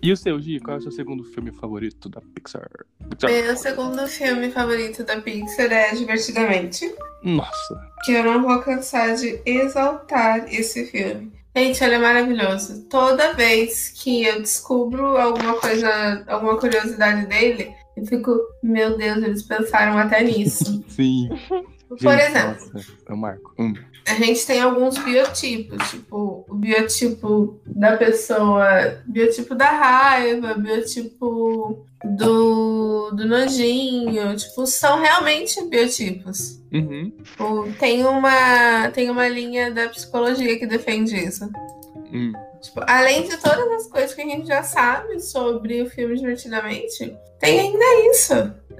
E o seu, Gi, qual é o seu segundo filme favorito da Pixar? Pixar. Meu segundo filme favorito da Pixar é Divertidamente. Nossa. Que eu não vou cansar de exaltar esse filme. Gente, ele é maravilhoso. Toda vez que eu descubro alguma coisa, alguma curiosidade dele, eu fico, meu Deus, eles pensaram até nisso. <laughs> Sim. Por Gente, exemplo, Nossa, o Marco. Hum. A gente tem alguns biotipos, tipo o biotipo da pessoa, biotipo da raiva, biotipo do, do nojinho, tipo, são realmente biotipos. Uhum. Tipo, tem uma tem uma linha da psicologia que defende isso. Hum. Tipo, além de todas as coisas que a gente já sabe sobre o filme Divertidamente, tem ainda isso.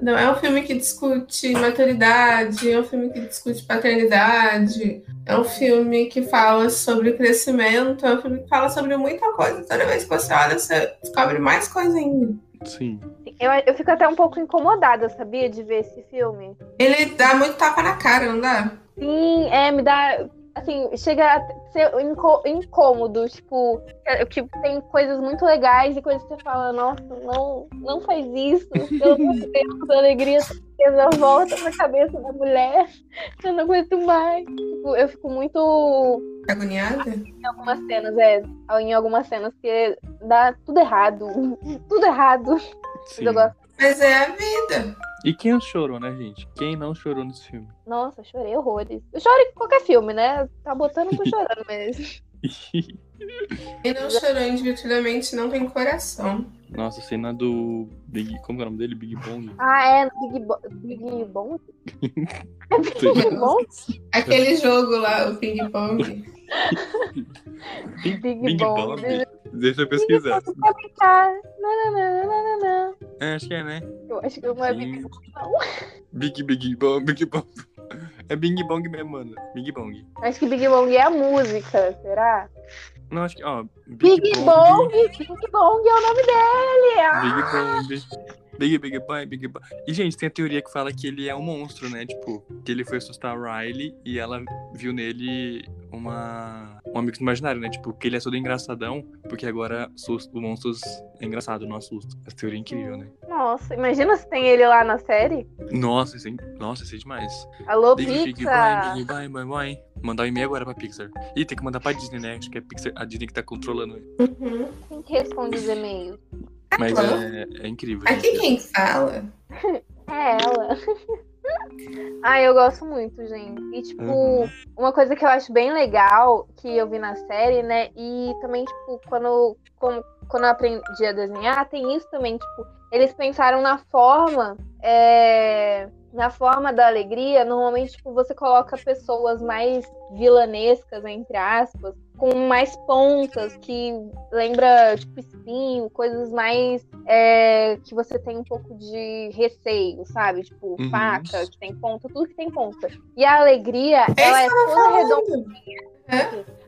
Não é um filme que discute maturidade, é um filme que discute paternidade, é um filme que fala sobre crescimento, é um filme que fala sobre muita coisa. Toda vez que você olha, você descobre mais coisa ainda. Sim. Eu, eu fico até um pouco incomodada, sabia, de ver esse filme. Ele dá muito tapa na cara, não dá? Sim, é, me dá. Assim, chega a ser incô- incômodo, tipo, é, que tem coisas muito legais e coisas que você fala, nossa, não, não faz isso, pelo amor de Deus, a alegria tristeza volta pra cabeça da mulher, eu não aguento mais. Tipo, eu fico muito Agoniada? em algumas cenas, é, em algumas cenas que dá tudo errado, <laughs> tudo errado. Sim. Eu gosto. Mas é a vida. E quem chorou, né, gente? Quem não chorou nesse filme? Nossa, eu chorei horrores. Eu choro em qualquer filme, né? Tá botando, tô chorando <laughs> mesmo. <laughs> Quem não chorou individualmente não tem coração. Nossa, a cena do Big. Como é o nome dele? Big Bong? <laughs> Ah, é, Big, Bo Big Bong? <laughs> É Big Bong? Aquele jogo lá, o Ping Pong. Big, Big Bong. Deixa eu pesquisar. Tá. Nananana. É, acho que é, né? Eu acho que não é Big Sim. Bong, não. <laughs> Big Big Bong, Big Bong. É Big Bong mesmo, mano. Big Bong. Acho que Big Bong é a música, será? Não, acho que, ó. Big, Big Bong! Big Bong é o nome dele! Ah! Big Bong. Big Big Bang, Big Bang. E, gente, tem a teoria que fala que ele é um monstro, né? Tipo, que ele foi assustar a Riley e ela viu nele uma um amigo imaginário, né? Tipo, que ele é todo engraçadão, porque agora susto, o monstro é engraçado, não assusta. Essa teoria é incrível, né? Nossa, imagina se tem ele lá na série. Nossa, isso é, nossa, isso é demais. Alô, Big Big Pizza! Bang, Bang, Bang, Bang. Mandar um e-mail agora pra Pixar. Ih, tem que mandar pra Disney, né? Acho que é Pixar, a Disney que tá controlando. ele. Uhum. Quem que responde os e-mails? Mas Claro. é, é incrível. Aqui gente. quem fala <laughs> É ela. <laughs> ah, eu gosto muito, gente. E, tipo, Uhum. uma coisa que eu acho bem legal que eu vi na série, né? E também, tipo, quando, como- quando eu aprendi a desenhar, tem isso também, tipo, eles pensaram na forma. é, Na forma da alegria, normalmente, tipo, você coloca pessoas mais vilanescas, entre aspas, com mais pontas, que lembra, tipo, espinho, coisas mais é, que você tem um pouco de receio, sabe? Tipo, Uhum. faca, que tem ponta, tudo que tem ponta. E a alegria, ela é toda redondinha.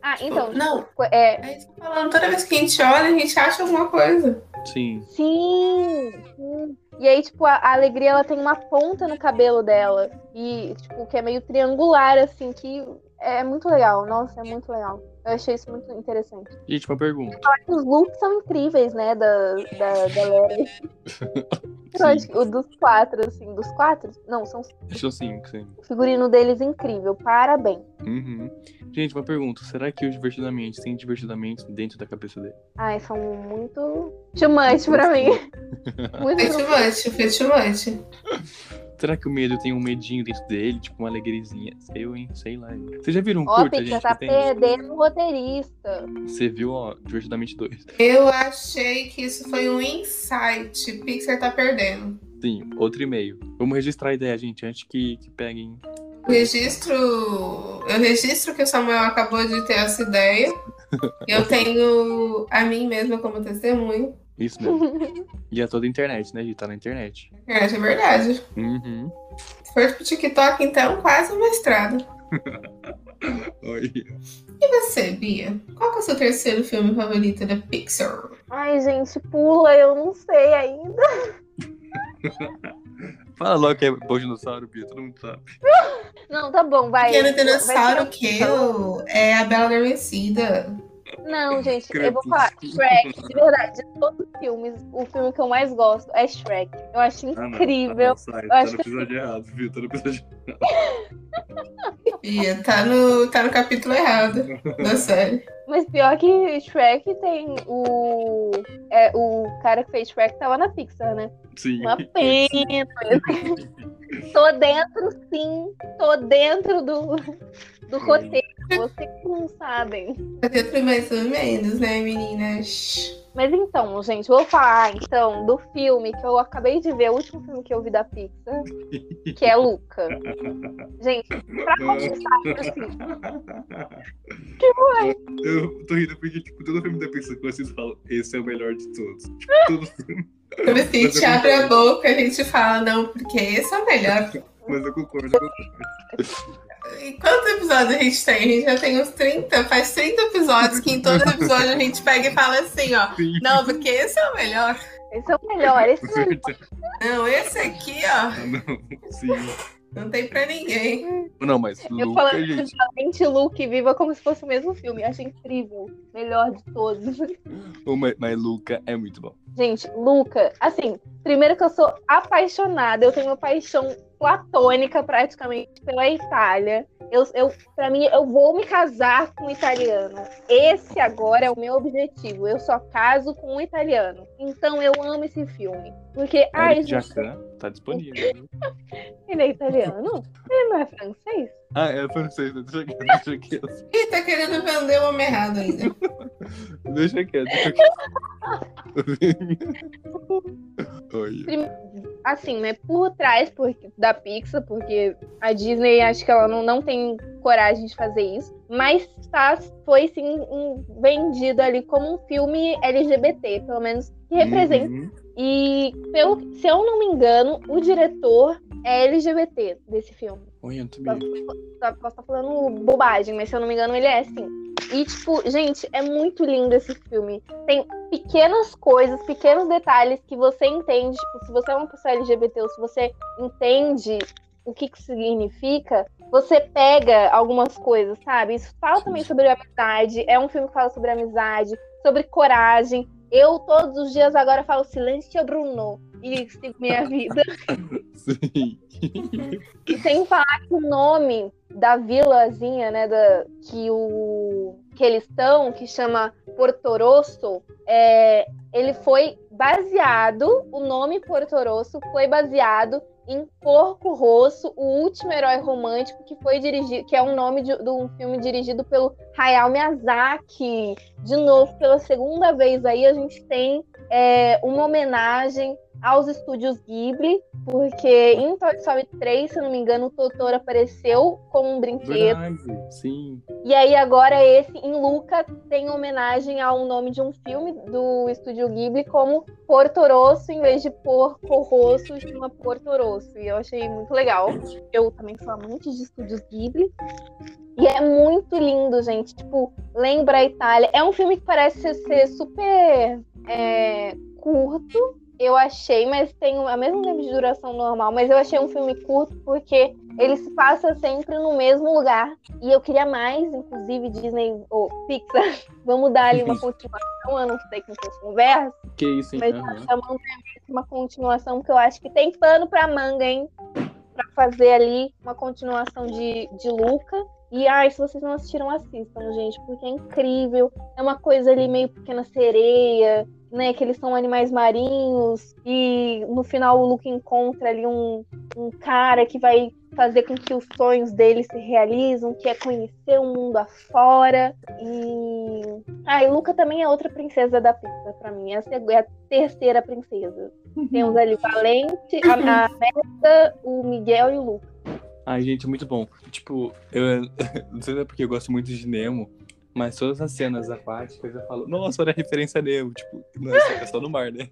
Ah, então, Não, é, é isso que eu tô falando. Toda vez que a gente olha, a gente acha alguma coisa. Sim. sim, sim. E aí, tipo, a, a alegria, ela tem uma ponta no cabelo dela. E, tipo, que é meio triangular, assim, que é muito legal. Nossa, é muito legal. Eu achei isso muito interessante. Gente, uma pergunta. Os looks são incríveis, né, da, da galera. <laughs> Eu acho que o dos quatro, assim, dos quatro? Não, são Deixa eu cinco, sim. o figurino deles incrível. Parabéns. Uhum. Gente, uma pergunta. Será que o Divertidamente tem divertidamente dentro da cabeça dele? Ai, são muito too much pra mim. <laughs> Muito Fetchumante, fetchumante. Será que o medo tem um medinho dentro dele? Tipo, uma alegriazinha? Eu, hein? Sei lá. Vocês já viram um Ó, curta, Pixar gente, tá que tem? perdendo o roteirista. Você viu, ó, Divertidamente 2. Eu achei que isso foi um insight. Pixar tá perdendo. Sim, outro e-mail. Vamos registrar a ideia, gente, antes que, que peguem. Registro. Eu registro que o Samuel acabou de ter essa ideia. <laughs> Eu tenho a mim mesma como testemunho. Isso mesmo. <laughs> e é toda a internet, né, gente? Tá na internet. É, é verdade. Uhum. Se for pro TikTok, então, quase um mestrado. <laughs> Oi. E você, Bia? Qual que é o seu terceiro filme favorito da Pixar? Ai, gente, pula, eu não sei ainda. <laughs> Fala logo que é Bom Dinossauro, Bia, todo mundo sabe. Não, tá bom, vai. Pequeno Vai Dinossauro ser- que eu é a Bela Adormecida. Não, gente, eu vou falar. Shrek, de verdade, de todos os filmes, o filme que eu mais gosto é Shrek. Eu acho Ah, não. incrível. Ah, não, sai, Eu tá acho no que- episódio errado, viu? Tá no episódio Bia, <laughs> tá no, tá no capítulo errado da série. Mas pior que Shrek tem o. É, o cara que fez Shrek tava na Pixar, né? Sim. Uma pena. <laughs> tô dentro, sim. Tô dentro do, do roteiro. Vocês não sabem. Dentro mais ou menos, né, meninas? Mas então, gente, vou falar então do filme que eu acabei de ver, o último filme que eu vi da Pixar, que é Luca. Gente, pra começar, assim, Eu tô rindo porque, tipo, todo filme da Pixar que vocês falam, esse é o melhor de todos. Tipo, todo filme. Quando a gente abre a boca, a gente fala, não, porque esse é o melhor. Mas eu concordo, eu concordo. E quantos episódios a gente tem? A gente já tem uns 30, faz 30 episódios que em todo episódio a gente pega e fala assim, ó. Sim. Não, porque esse é o melhor. esse é o melhor. Esse é o certeza. Não, esse aqui, ó, Ah, não. Sim. Não tem pra ninguém. Não, mas Eu Luca, falando gente. justamente Luke e Viva como se fosse o mesmo filme. Eu achei incrível. Melhor de todos. Mas, mas Luca é muito bom. Gente, Luca, assim, primeiro que eu sou apaixonada, eu tenho uma paixão platônica praticamente pela Itália. Eu, eu, pra mim, eu vou me casar com um italiano. Esse agora é o meu objetivo. Eu só caso com um italiano. Então eu amo esse filme. Porque, ai, Eric gente, Jacan tá disponível. <laughs> ele é italiano? Ele não é francês? Ah, é francês, deixa quieto, deixa quieto. <laughs> Ih, tá querendo vender o homem errado ainda. <laughs> Deixa quieto, deixa quieto. Oi. Assim, né, por trás porque, da Pixar, porque a Disney acho que ela não, não tem coragem de fazer isso, mas tá, foi sim um- vendido ali como um filme LGBT, pelo menos que representa. Uhum. E pelo, se eu não me engano, o diretor é LGBT desse filme. Sabia. Tá- Posso estar falando bobagem, mas se eu não me engano, ele é sim. E, tipo, gente, é muito lindo esse filme. Tem pequenas coisas, pequenos detalhes que você entende. Tipo, se você é uma pessoa LGBT ou se você entende o que que significa, você pega algumas coisas, sabe? Isso fala também sobre amizade. É um filme que fala sobre amizade, sobre coragem. Eu, todos os dias, agora falo silêncio, Bruno. E sigo minha vida. <laughs> Sim. E sem falar que o nome da vilazinha, né, da, que, o, que eles estão, que chama Porto Rosso, é, ele foi baseado, o nome Porto Rosso foi baseado em Porco Rosso, o último herói romântico que foi dirigido, que é um nome de, de um filme dirigido pelo Hayao Miyazaki. De novo, pela segunda vez aí a gente tem é, uma homenagem aos estúdios Ghibli, porque em Toy Story 3, se eu não me engano, o Totoro apareceu como um brinquedo. Verdade, sim. E aí agora esse, em Luca, tem homenagem ao nome de um filme do estúdio Ghibli como Porto Rosso, em vez de Porco Rosso, chama Porto Rosso. E eu achei muito legal. Eu também sou amante de estúdios Ghibli. E é muito lindo, gente. Tipo, lembra a Itália. É um filme que parece ser super é, curto, eu achei, mas tem a mesma tempo de duração normal, mas eu achei um filme curto porque ele se passa sempre no mesmo lugar. E eu queria mais, inclusive, Disney ou Pixar, <laughs> vamos dar ali uma continuação, eu não sei com quem conversa, Que isso, hein? mas Aham. tá chamando uma continuação, porque eu acho que tem pano pra manga, hein? Pra fazer ali uma continuação de, de Luca. E ai, se vocês não assistiram, assistam, gente, porque é incrível. É uma coisa ali meio pequena sereia, né? Que eles são animais marinhos. E no final o Luke encontra ali um, um cara que vai fazer com que os sonhos dele se realizam, que é conhecer o mundo afora. E. Ah, e Luca também é outra princesa da Pixar pra mim. Essa é a terceira princesa. <laughs> Temos ali o Valente, a, <laughs> a Merda, o Miguel e o Luca. Ai, gente, muito bom. Tipo, eu <laughs> não sei se é porque eu gosto muito de Nemo, mas todas as cenas aquáticas eu falo, nossa, olha a referência a Nemo. Tipo, não, é só- é no mar, né?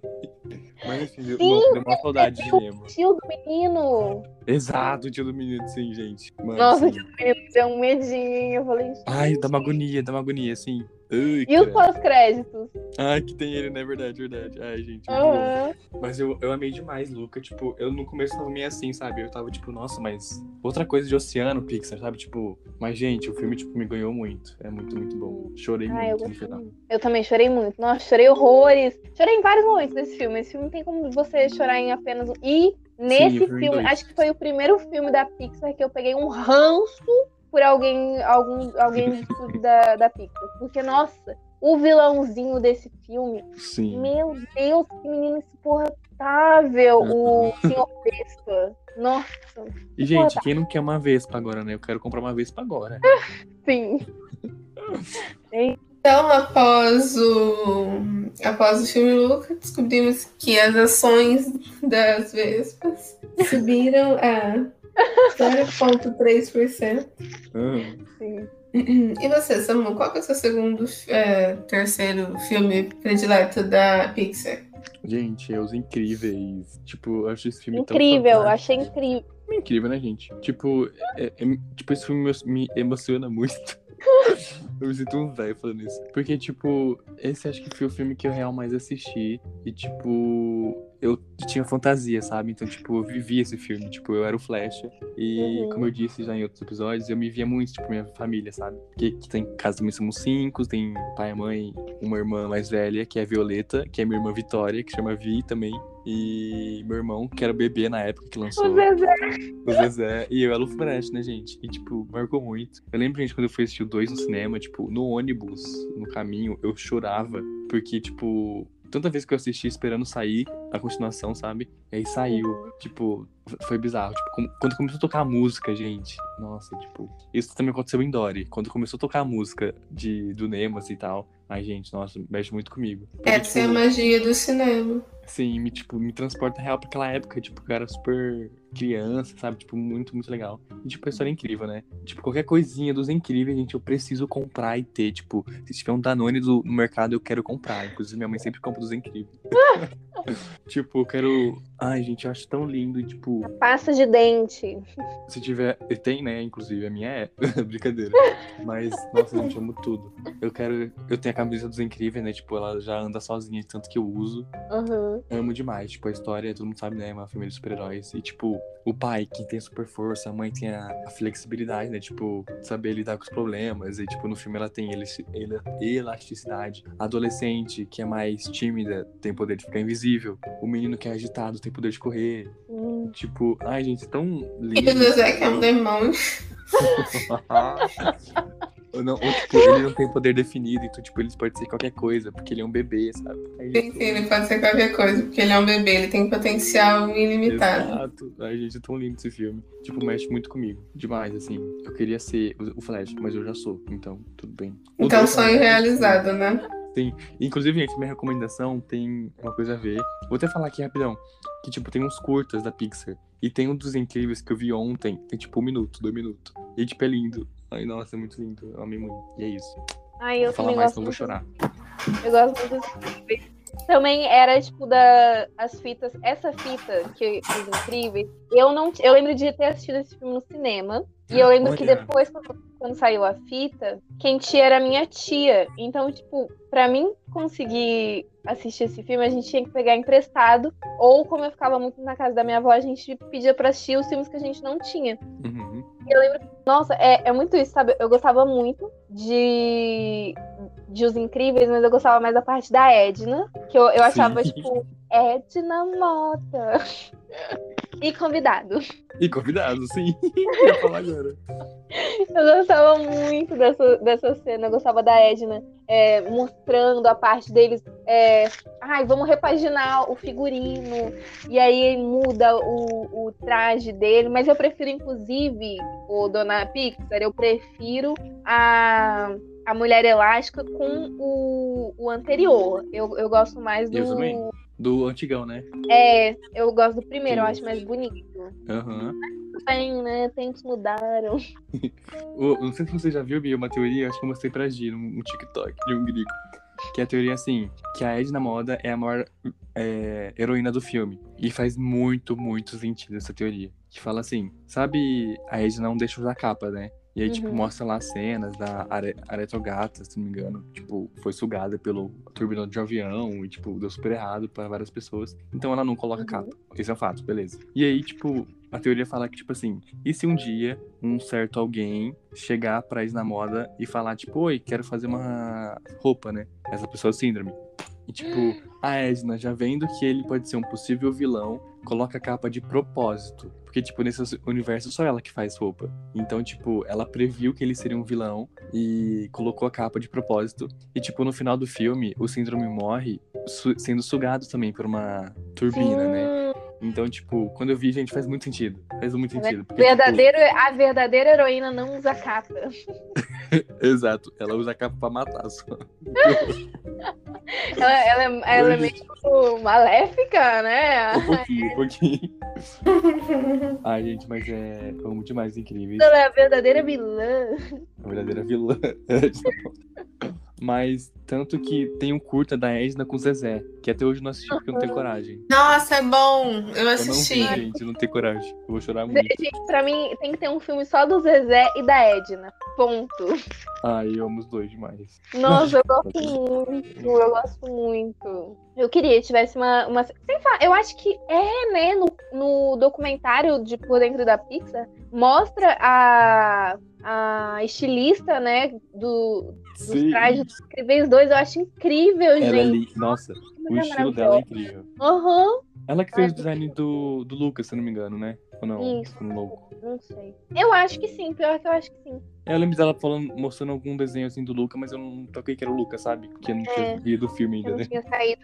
Mas enfim, Sim, deu uma saudade de Nemo. Tio do menino. Exato, o tio do menino, sim, gente. Mano, Nossa, o sim. tio do menino deu um medinho. Eu falei, Ai, dá uma agonia, dá uma agonia, assim. Ai, E os pós-créditos? Ai, que tem ele, né? Verdade, verdade. Ai, gente. Aham. Mas eu, eu amei demais, Luca. Tipo, eu no começo tava meio assim, sabe? Eu tava tipo, nossa, mas outra coisa de oceano, Pixar, sabe? Tipo, mas, gente, o filme, tipo, me ganhou muito. É muito, muito bom. Chorei Ah, eu muito no gostei final. muito. Eu também chorei muito. Nossa, chorei horrores. Chorei em vários momentos desse filme. Esse filme não tem como você chorar em apenas um. E nesse eu em filme, acho que foi o primeiro filme da Pixar que eu peguei um ranço por alguém, algum, alguém <laughs> da, da Pixar. Porque, nossa, o vilãozinho desse filme, Sim. meu Deus, que menino insuportável, o Senhor Vespa. Nossa, E, gente, quem não quer uma Vespa agora, né? Eu quero comprar uma Vespa agora. <laughs> sim. Então, após o, após o filme Luca, descobrimos que as ações das Vespas subiram a 0,3%. Ah, sim. E você, Samu, qual que é o seu segundo, é, terceiro filme predileto da Pixar? gente, é os incríveis. Tipo, eu acho esse filme Incrível, tão achei incrível. É incrível, né, gente? Tipo, é- é- tipo esse filme me- me emociona muito. <laughs> eu me sinto um velho falando isso. Porque, tipo, esse acho que foi o filme que eu real mais assisti. E, tipo, eu tinha fantasia, sabe? Então, tipo, eu vivia esse filme. Tipo, eu era o Flecha. E, Uhum. como eu disse já em outros episódios, eu me via muito, tipo, minha família, sabe? Porque aqui tem em casa também somos cinco, tem pai e mãe, uma irmã mais velha, que é a Violeta, que é minha irmã Vitória, que chama Vi também. E meu irmão, que era o bebê na época que lançou. O Zezé. O Zezé. E eu era o Fresh, né, gente? E, tipo, marcou muito. Eu lembro, gente, quando eu fui assistir o 2 no cinema, tipo, no ônibus, no caminho, eu chorava. Porque, tipo, tanta vez que eu assisti esperando sair a continuação, sabe? E aí saiu. Tipo, foi bizarro. Tipo, quando começou a tocar a música, gente. Nossa, tipo. Isso também aconteceu em Dory. Quando começou a tocar a música de, do Nemas e tal. Ai, gente, nossa, mexe muito comigo. Porque, Essa é a tipo, magia do cinema. Sim, me, tipo, me transporta real pra aquela época, tipo, que eu era super criança, sabe? Tipo, muito, muito legal. E, tipo, a história é incrível, né? Tipo, qualquer coisinha dos incríveis, gente, eu preciso comprar e ter. Tipo, se tiver um Danone do- no mercado, eu quero comprar. Inclusive, minha mãe sempre compra dos incríveis. <laughs> tipo, eu quero. Ai, gente, eu acho tão lindo. Tipo, Pasta de dente. se tiver. Tem, né? Inclusive, a minha é. <laughs> Brincadeira. Mas, nossa, gente, eu amo tudo. Eu quero. Eu tenho a camisa dos incríveis, né? Tipo, ela já anda sozinha, de tanto que eu uso. Uhum. Amo demais. Tipo, a história, todo mundo sabe, né? Uma família de super-heróis. E, tipo, o pai que tem super força, a mãe tem a, a flexibilidade, né? Tipo, saber lidar com os problemas. E, tipo, no filme ela tem ele, ele, elasticidade. A adolescente, que é mais tímida, tem poder de ficar invisível. O menino que é agitado tem poder de correr. Hum. Tipo, ai, gente, tão E o lindo. Que é um demônio. <laughs> <laughs> Não, ou, tipo, ele não tem poder definido, então, tipo, ele pode ser qualquer coisa, porque ele é um bebê, sabe? Aí, Sim, sim, ele pode ser qualquer coisa, porque ele é um bebê, ele tem potencial ilimitado. Exato. Ai, gente, é tão lindo esse filme. Tipo, mexe muito comigo. Demais, assim. Eu queria ser o Flash, mas eu já sou. Então, tudo bem. Então, sonho realizado, né? Inclusive, gente, minha recomendação tem uma coisa a ver. Vou até falar aqui rapidão. Que, tipo, tem uns curtas da Pixar. E tem um dos incríveis que eu vi ontem. Tem, tipo, um minuto, dois minutos. E, tipo, é lindo. Ai, nossa, é muito lindo. Eu amei muito. E é isso. Ai, eu Vou falar mais, eu vou chorar. Eu gosto muito. Também era, tipo, da, as fitas. Essa fita que os incríveis. Eu não. Eu lembro de ter assistido esse filme no cinema. E eu lembro que Olha. depois, quando, saiu a fita, quem tinha era a minha tia. Então, tipo, pra mim conseguir assistir esse filme, a gente tinha que pegar emprestado. Ou, como eu ficava muito na casa da minha avó, a gente pedia pra assistir os filmes que a gente não tinha. Uhum. Nossa, é, é muito isso, sabe? Eu gostava muito de, de Os Incríveis, mas eu gostava mais da parte da Edna. Que eu, eu achava, Sim. tipo, <laughs> Edna Mota. E convidado. E convidado, sim. <laughs> Eu ia falar agora. Eu gostava muito dessa, dessa cena. Eu gostava da Edna é, mostrando a parte deles. É, Ai, vamos repaginar o figurino. E aí muda o, o traje dele. Mas eu prefiro, inclusive, o Dona Pixar, eu prefiro a, a Mulher Elástica com o, o anterior. Eu, eu gosto mais do. Eu também. Do antigão, né? É, eu gosto do primeiro, eu Sim. acho mais bonito. Aham. Tem, né? Tempos mudaram. <laughs> O- Não sei se você já viu, Bia, uma teoria, acho que eu mostrei pra Gi no TikTok de um gringo. Que a teoria é assim, que a Edna Moda é a maior é, heroína do filme. E faz muito, muito sentido essa teoria. Que fala assim, sabe, a Edna não deixa usar capa, né? E aí, tipo, Uhum. mostra lá cenas da Are Aretogata, se não me engano. Tipo, foi sugada pelo turbinão de um avião e, tipo, deu super errado pra várias pessoas. Então ela não coloca Uhum. capa. Esse é um fato, beleza. E aí, tipo, a teoria fala que, tipo assim, e se um dia um certo alguém chegar pra ex na moda e falar, tipo, oi, quero fazer uma roupa, né? Essa pessoa é síndrome. E, tipo, <gasps> a Edna, já vendo que ele pode ser um possível vilão, coloca a capa de propósito. Porque, tipo, nesse universo só ela que faz roupa. Então, tipo, ela previu que ele seria um vilão e colocou a capa de propósito. E, tipo, no final do filme, o síndrome morre su- sendo sugado também por uma turbina, né? Então, tipo, quando eu vi, gente, faz muito sentido. Faz muito sentido. Porque, tipo, verdadeiro, a verdadeira heroína não usa capa. <laughs> exato. Ela usa a capa pra matar só. Ela, ela, é- ela é meio maléfica, né? Um pouquinho, um pouquinho. <laughs> Ai, gente, mas é. Amo demais incríveis. Ela é a verdadeira vilã. A verdadeira vilã. <laughs> Mas tanto que tem um curta da Edna com o Zezé, que até hoje eu não assisti porque eu não tenho coragem. Nossa, é bom. Eu Eu não assisti. vi, gente, eu não tenho coragem. Eu vou chorar muito. Gente, pra mim tem que ter um filme só do Zezé e da Edna. Ponto. Ai, eu amo os dois demais. Nossa, eu <laughs> gosto muito. Eu gosto muito. Eu queria que tivesse uma. uma... Sem falar, eu acho que é, né? No, no documentário de Por Dentro da Pixar, mostra a, a estilista, né? Do, Sim. trajes dos Incríveis 2. Eu acho incrível, Ela é gente. li... Nossa, o estilo dela é incrível. Aham, Ela que fez o design do, do Lucas, se eu não me engano, né? Ou não? Isso. Tô louco. não sei. Eu acho que sim, pior que eu acho que sim. Eu lembro dela falando, mostrando algum desenho assim do Lucas, mas eu não toquei que era o Lucas, sabe? Porque eu não tinha É. visto o filme Eu ainda, não né? tinha saído.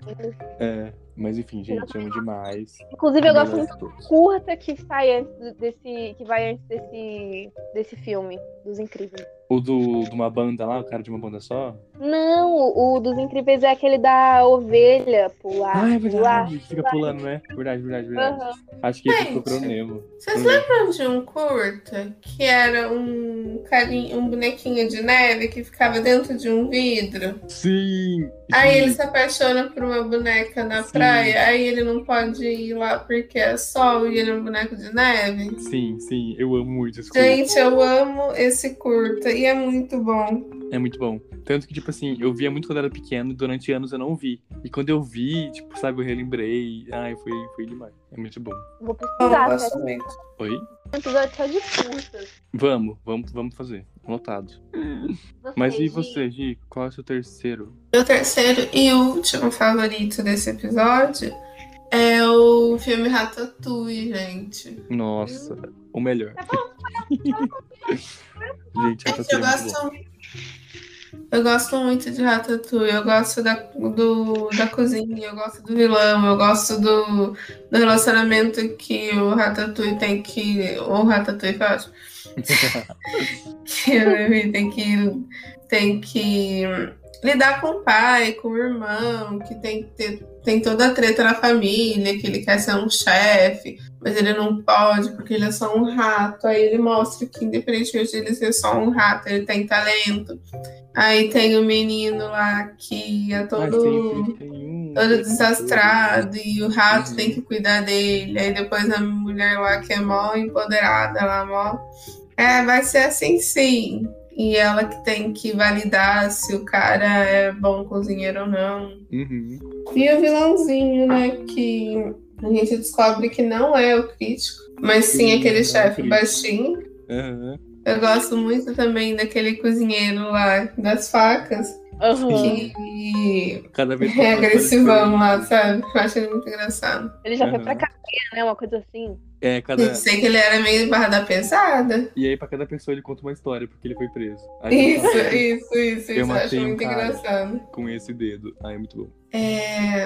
É. Mas enfim, gente, amo demais. Inclusive, eu gosto Melhor muito curta que sai antes desse. que vai antes desse. desse filme, dos incríveis. O do, de uma banda lá, o cara de uma banda só? Não, o dos incríveis é aquele da ovelha pular. Ah, é pular. verdade. Fica pulando, né? Verdade, verdade, verdade. Aham. Acho que Gente. procurou Nemo. Vocês lembram de um curta que era um carinho, um bonequinho de neve que ficava dentro de um vidro? Sim! Aí sim. ele se apaixona por uma boneca na Sim. praia, aí ele não pode ir lá porque é sol e ele é um boneco de neve. Sim, sim, eu amo muito esse curta. Gente, eu amo esse curta e é muito bom. É muito bom. Tanto que, tipo assim, eu via muito quando era pequeno e durante anos eu não vi. E quando eu vi, tipo, sabe, eu relembrei. Ai, foi, foi demais. É muito bom. Vou gosto sério. muito. Oi? Episódio só de curtas. Vamos, vamos, vamos fazer. Anotado. Mas e você, Gi? Qual é o seu terceiro? Meu terceiro e último favorito desse episódio é o filme Ratatouille, gente. Nossa, o melhor. Gente, essa Gente, eu é muito bom. gosto, eu gosto muito de Ratatouille, eu gosto da, do, da cozinha, eu gosto do vilão, eu gosto do, do relacionamento que o Ratatouille tem que. O Ratatouille foi ótimo. <laughs> que ele tem que, tem que lidar com o pai, com o irmão, que tem que ter tem toda a treta na família, que ele quer ser um chefe, mas ele não pode porque ele é só um rato. Aí ele mostra que, independentemente de ele ser só um rato, ele tem talento. Aí tem o menino lá que é todo, um. todo desastrado e o rato Uhum. tem que cuidar dele. Aí depois a mulher lá que é mó empoderada, lá mó. É, vai ser assim sim. E ela que tem que validar se o cara é bom cozinheiro ou não. Uhum. E o vilãozinho, né? Que a gente descobre que não é o crítico, mas sim Sim, aquele é chefe baixinho. Aham. Eu gosto muito também daquele cozinheiro lá das facas, Aham. que Cada vez é mais agressivão lá, sabe? Eu acho ele muito engraçado. Ele já foi Aham. pra cadeia, né? Uma coisa assim. É, Eu cada. sei que ele era meio barra da pesada. E aí, pra cada pessoa, ele conta uma história, porque ele foi preso. Aí Isso, fala, isso, isso, Eu isso. Eu acho um muito cara. engraçado. Com esse dedo. Ah, é muito bom. É...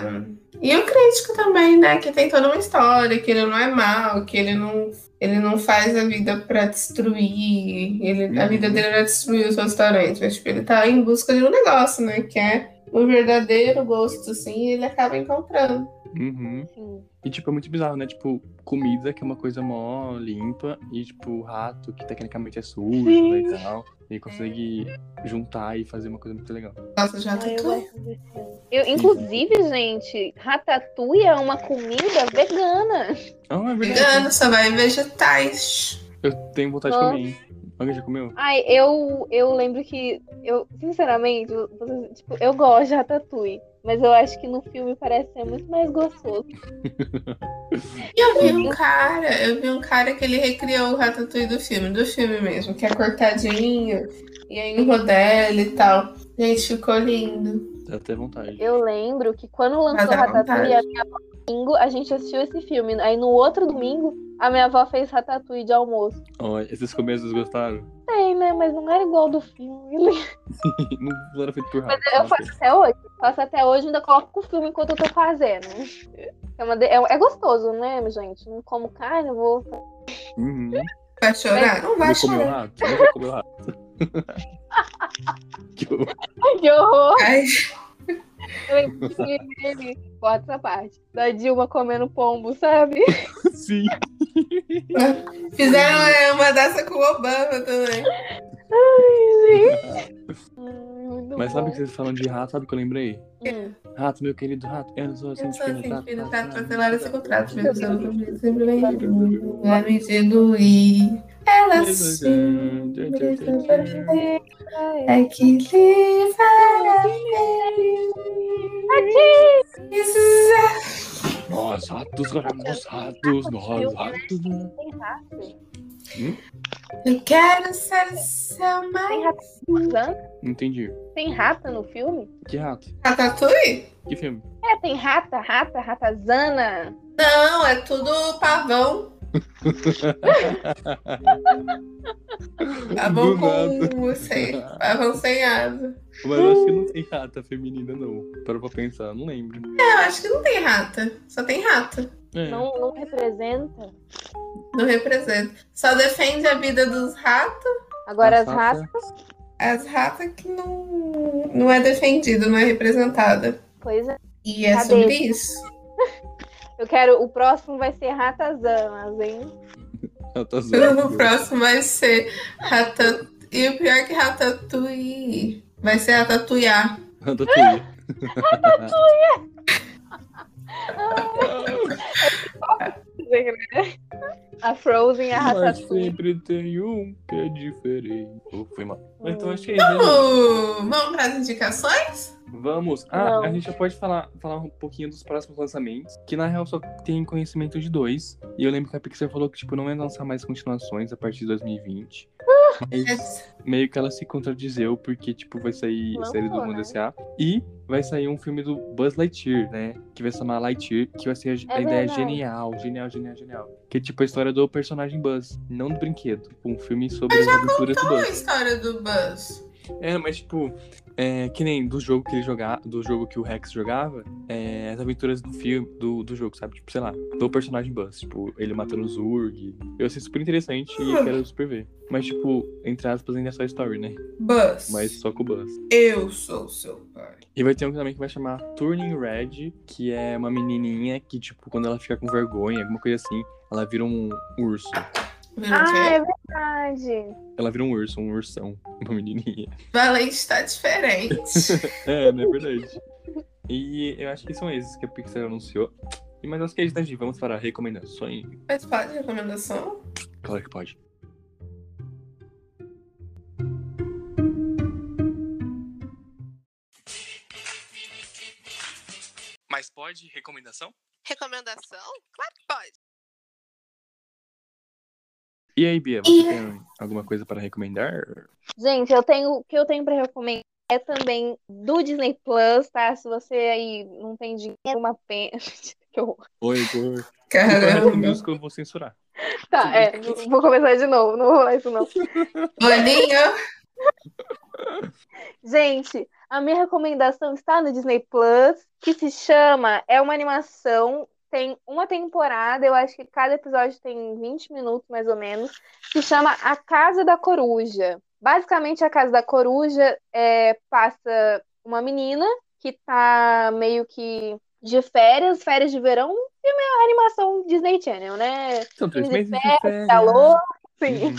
E o crítico também, né? Que tem toda uma história, que ele não é mal, que ele não, ele não faz a vida pra destruir. Ele, A Uhum. vida dele era destruir os restaurantes, mas tipo, ele tá em busca de um negócio, né? Que é o verdadeiro gosto, assim, e ele acaba encontrando. Uhum. Sim. E, tipo, é muito bizarro, né? Tipo, comida que é uma coisa mó limpa e, tipo, rato que tecnicamente é sujo Sim. né, e tal. E consegue juntar e fazer uma coisa muito legal. Nossa, já Ai, tá eu inclusive, gente, ratatouille é uma comida vegana. Ah, é verdade. Vegano, só vai vegetais. Eu tenho vontade de comer, hein? Alguém já comeu? Ai, eu, eu lembro que eu, sinceramente, vocês- tipo, eu gosto de ratatouille, mas eu acho que no filme parece ser muito mais gostoso. E <laughs> eu vi um cara, eu vi um cara que ele recriou o Ratatouille do filme, do filme mesmo, que é cortadinho, e aí em rodela e tal. Gente, ficou lindo. Dá até vontade. Eu lembro que quando lançou dá Ratatouille, a minha domingo, a gente assistiu esse filme. Aí no outro domingo, a minha avó fez Ratatouille de almoço. Ó, esses começos gostaram? Tem, né? Mas não era igual do filme. <laughs> não era feito por rato. Mas eu faço até hoje. Faço até hoje e ainda coloco o filme enquanto eu tô fazendo. É, uma de- é- é gostoso, né, gente? Não como carne, eu vou. Uhum. Vai chorar? Não vai Não comeu chorar. rato? Você nunca comeu rato? <laughs> <laughs> que horror. Ai, que horror! Ai, ele corta essa parte. Da Dilma comendo pombo, sabe? <laughs> Sim. fizeram é, uma dessa com o Obama também. Ai, muito Mas sabe bom. que vocês falam de rato, sabe o que eu lembrei? Hum. Rato, meu querido rato, eu não sou assim Eu de sou fino, assim, tá? filho, tá, esse contrato, sendo compromisso, sempre bem Vai me diluir. Ela sim. É que livra Nós ratos, nós ratos, nós ratos. Tem rato. Eu quero ser seu Tem mais. entendi. Tem rata no filme? Que rato? Ratatouille? Que filme? É, tem rata, rata, ratazana. Não, é tudo pavão. <laughs> Pavão Do nada. com, sei, pavão sem asa. Mas eu acho que não tem rata feminina, não. Para pra pensar, não lembro. É, eu acho que não tem rata. Só tem rata. É. Não, não representa. Não representa. Só defende a vida dos ratos. Agora as As ratas. As ratas que não, não é defendida, não é representada. Pois é. E é Cadê? sobre isso. <laughs> Eu quero. O próximo vai ser ratazanas, hein? Ratas O próximo vai ser Rata... E o pior é que Ratatouille vai ser Ratatouillar. Ratatouille. <laughs> A Frozen e a Mas sempre tem um que é diferente. Oh, foi mal. Mas então acho que é isso. Vamos, vamos para as indicações? Vamos. Ah, Não. a gente já pode falar, falar um pouquinho dos próximos lançamentos. Que na real só tem conhecimento de dois. E eu lembro que a Pixar falou que, tipo, não vai lançar mais continuações a partir de 2020. Mas meio que ela se contradizeu, porque, tipo, vai sair a série do Mundo né? S.A. E vai sair um filme do Buzz Lightyear, né? Que vai se chamar Lightyear, que vai ser a, a É ideia verdade. genial, genial, genial, genial. Que é tipo a história do personagem Buzz, não do brinquedo. Um filme sobre as aventuras do Qual a Buzz. história do Buzz? É, mas tipo, é, que nem do jogo que ele jogava, do jogo que o Rex jogava, é, as aventuras do filme, do, do jogo, sabe? Tipo, sei lá, do personagem Buzz, tipo, ele matando o Zurg. Eu achei super interessante e quero super ver. Mas, tipo, entre aspas, ainda é só story, né? Buzz. Mas só com o Buzz. Eu sou seu pai. E vai ter um também que vai chamar Turning Red, que é uma menininha que, tipo, quando ela fica com vergonha, alguma coisa assim, ela vira um urso. Ah, é verdade. Ela vira um urso, um ursão, <laughs> uma menininha. Valente tá diferente. <laughs> É, não é verdade. E eu acho que são esses que a Pixar anunciou. E mas acho que é isso, né, Gi? Vamos para recomendações? Mas pode recomendação? Claro que pode. Mas pode recomendação? Recomendação? Claro que pode. E aí, Bia, você tem alguma coisa para recomendar? Gente, eu tenho o que eu tenho pra recomendar é também do Disney Plus, tá? Se você aí não tem dinheiro, uma pena. <laughs> que horror. Oi, por Caramba. música eu vou censurar. Tá, é, vou começar de novo, não vou falar isso não. Boninho. Gente, a minha recomendação está no Disney Plus, que se chama, é uma animação, tem uma temporada, eu acho que cada episódio tem 20 minutos mais ou menos, se chama A Casa da Coruja. Basicamente, a Casa da Coruja é, passa uma menina que tá meio que de férias, férias de verão, filme é animação Disney Channel, né? São três Filme de meses de férias, férias. calor, sim. Uhum.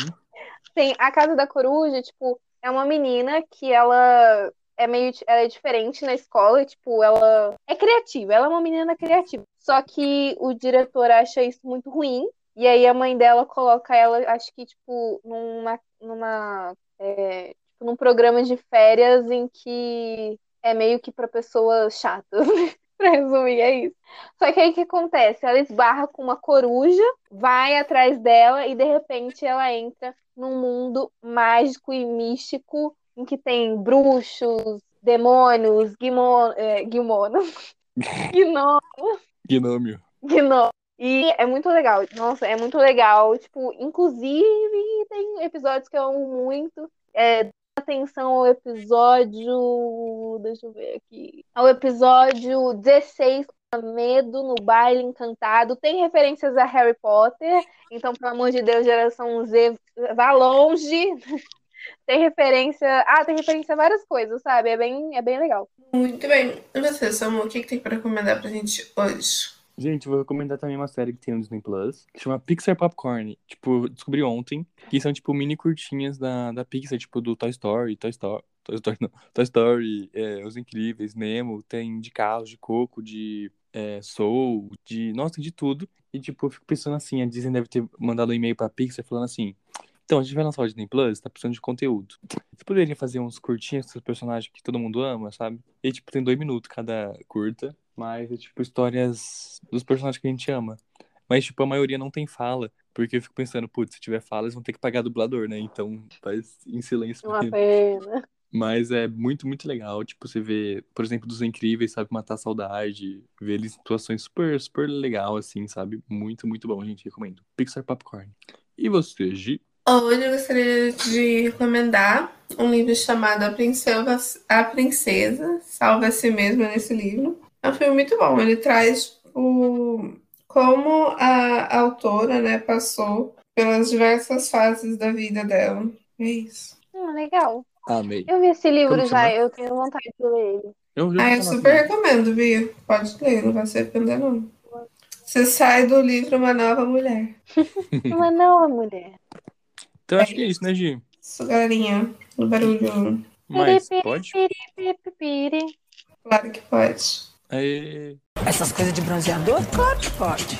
Tem a Casa da Coruja, tipo, é uma menina que ela é meio ela é diferente na escola, tipo, ela é criativa, ela é uma menina criativa. Só que o diretor acha isso muito ruim, e aí a mãe dela coloca ela, acho que, tipo, numa, numa é, tipo, num programa de férias em que é meio que pra pessoas chatas. <laughs> pra resumir, é isso. Só que aí o que acontece? Ela esbarra com uma coruja, vai atrás dela e de repente ela entra num mundo mágico e místico em que tem bruxos, demônios, guimo, é, guimonos, <laughs> gnomos, Gnômio. Gno. E é muito legal. Nossa, é muito legal. Tipo, inclusive, tem episódios que eu amo muito. É, atenção ao episódio. Deixa eu ver aqui. Ao episódio 16, Medo no Baile Encantado. Tem referências a Harry Potter. Então, pelo amor de Deus, geração Z, vá longe. <laughs> Tem referência. Ah, tem referência a várias coisas, sabe? É bem, é bem legal. Muito bem. E você, Samu, o que, que tem para recomendar pra gente hoje? Gente, eu vou recomendar também uma série que tem no Disney Plus, que chama Pixar Popcorn. Tipo, descobri ontem, que são, tipo, mini curtinhas da, da Pixar, tipo, do Toy Story, Toy Story, Toy Story, não, Toy Story, é, Os Incríveis, Nemo, tem de carros, de coco, de é, Soul, de, nossa, tem de tudo. E, tipo, eu fico pensando assim, a Disney deve ter mandado um e-mail pra Pixar falando assim, então, a gente vai lançar o Disney Plus, tá precisando de conteúdo. Você poderia fazer uns curtinhos com os personagens que todo mundo ama, sabe? E, tipo, tem dois minutos cada curta, mas é, tipo, histórias dos personagens que a gente ama. Mas, tipo, a maioria não tem fala, porque eu fico pensando, putz, se tiver fala, eles vão ter que pagar dublador, né? Então, faz em silêncio. Uma porque- pena. Mas é muito, muito legal. Tipo, você vê, por exemplo, dos Incríveis, sabe? Matar a saudade. Ver eles em situações super, super legal, assim, sabe? Muito, muito bom, gente. Recomendo. Pixar Popcorn. E você, Gi? Hoje eu gostaria de recomendar um livro chamado A Princesa, A Princesa Salva a Si Mesma nesse livro. É um filme muito bom. Ele traz o, como a, a autora né, passou pelas diversas fases da vida dela. É isso. Hum, legal. Amei. Eu vi esse livro Como já, chama? eu tenho vontade de ler ele. Eu, eu Ah, eu super também. recomendo, Bia. Pode ler, não vai se arrepender, não. Você sai do livro Uma Nova Mulher. <laughs> É não, mulher. Então acho que é isso, né, Gi? Isso, galerinha. O barulho. Mas pode? Claro que pode. Aê. Essas coisas de bronzeador? Claro que pode.